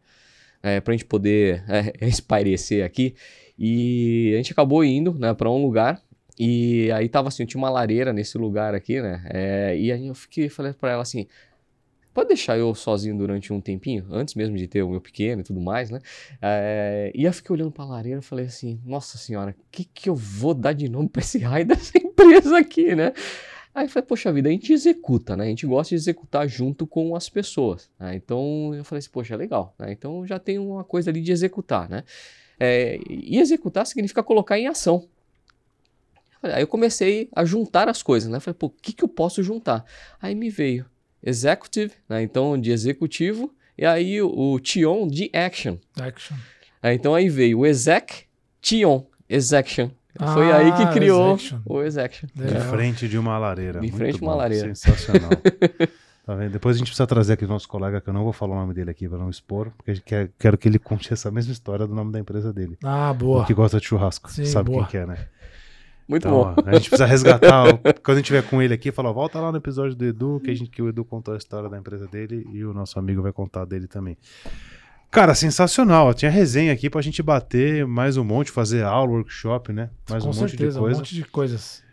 é, para a gente poder é, [laughs] espairecer aqui. E a gente acabou indo, né, para um lugar. E aí tava assim, tinha uma lareira nesse lugar aqui, né? É, e aí eu fiquei, falei para ela assim, pode deixar eu sozinho durante um tempinho, antes mesmo de ter o meu pequeno e tudo mais, né? É, e eu fiquei olhando para a lareira e falei assim, nossa senhora, o que que eu vou dar de nome para esse raio dessa [laughs] empresa aqui, né? Aí eu falei, poxa vida, a gente executa, né? A gente gosta de executar junto com as pessoas. Né? Então eu falei assim, poxa, legal. Né? Então já tem uma coisa ali de executar, né? É, e executar significa colocar em ação. Aí eu comecei a juntar as coisas, né? Falei, pô, o que, que eu posso juntar? Aí me veio executive, né? Então de executivo, e aí o, o Tion de action. Action. Aí, então aí veio o exec Tion Execution. Foi aí que Ah, criou Execution. o Execution. De frente de uma lareira. De Muito frente de uma bom, lareira. Sensacional. [laughs] tá vendo? Depois a gente precisa trazer aqui o nosso colega, que eu não vou falar o nome dele aqui para não expor, porque a gente quer, quero que ele conte essa mesma história do nome da empresa dele. Ah, O boa. que gosta de churrasco. Sim, sabe boa. quem que é, né? Muito Então, bom. ó, a gente precisa resgatar. [laughs] o- Quando a gente tiver com ele aqui, falar, volta lá no episódio do Edu, que, a gente, que o Edu contou a história da empresa dele e o nosso amigo vai contar dele também. Cara, sensacional. Tinha resenha aqui pra gente bater mais um monte, fazer aula, workshop, né? Mais Com um monte certeza, de coisa. um monte de coisas.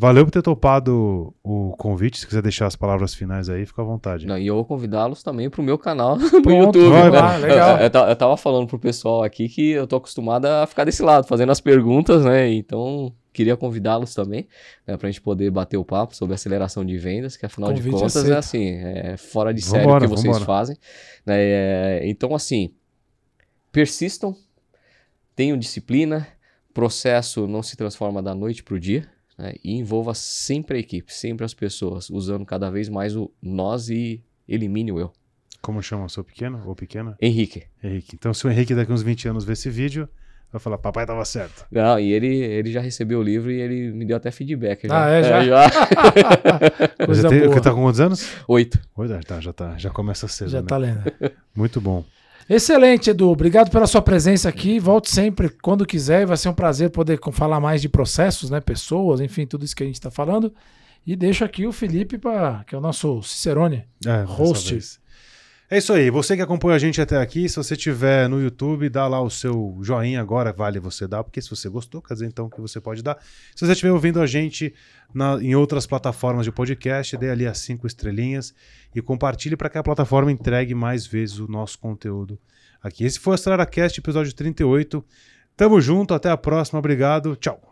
Valeu por ter topado o convite. Se quiser deixar as palavras finais aí, fica à vontade. Não, e eu vou convidá-los também pro meu canal [laughs] no Pronto, YouTube. vai né? legal. Eu, eu ta- eu tava falando pro pessoal aqui que eu tô acostumado a ficar desse lado, fazendo as perguntas, né? Então, queria convidá-los também, né, pra gente poder bater o papo sobre aceleração de vendas, que afinal de Convite contas aceito. é assim, é fora de série Vambora, o que vocês vambora. fazem. né? É, então, assim, persistam, tenham disciplina, processo não se transforma da noite pro dia. Né, e envolva sempre a equipe, sempre as pessoas, usando cada vez mais o nós e elimine o eu. Como chama o seu pequeno ou pequena? Henrique. Henrique. Então, se o Henrique daqui uns 20 anos ver esse vídeo, vai falar, papai tava certo. Não, e ele, ele já recebeu o livro e ele me deu até feedback. Ah, é, já? [laughs] Coisa Você tem- boa. tá com quantos anos? Oito. Oi, ah, tá, já tá, já começa cedo, Já né? tá lendo. Muito bom. Excelente, Edu. Obrigado pela sua presença aqui. Volte sempre quando quiser. Vai ser um prazer poder falar mais de processos, né? Pessoas, enfim, tudo isso que a gente está falando. E deixo aqui o Felipe, pra, que é o nosso Cicerone. É, Host. É isso aí. Você que acompanha a gente até aqui, se você tiver no YouTube, dá lá o seu joinha agora, vale você dar, porque se você gostou, quer dizer então que você pode dar. Se você estiver ouvindo a gente na- em outras plataformas de podcast, dê ali as cinco estrelinhas e compartilhe para que a plataforma entregue mais vezes o nosso conteúdo aqui. Esse foi o AceleraCast, episódio 38. Tamo junto, até a próxima, obrigado, tchau.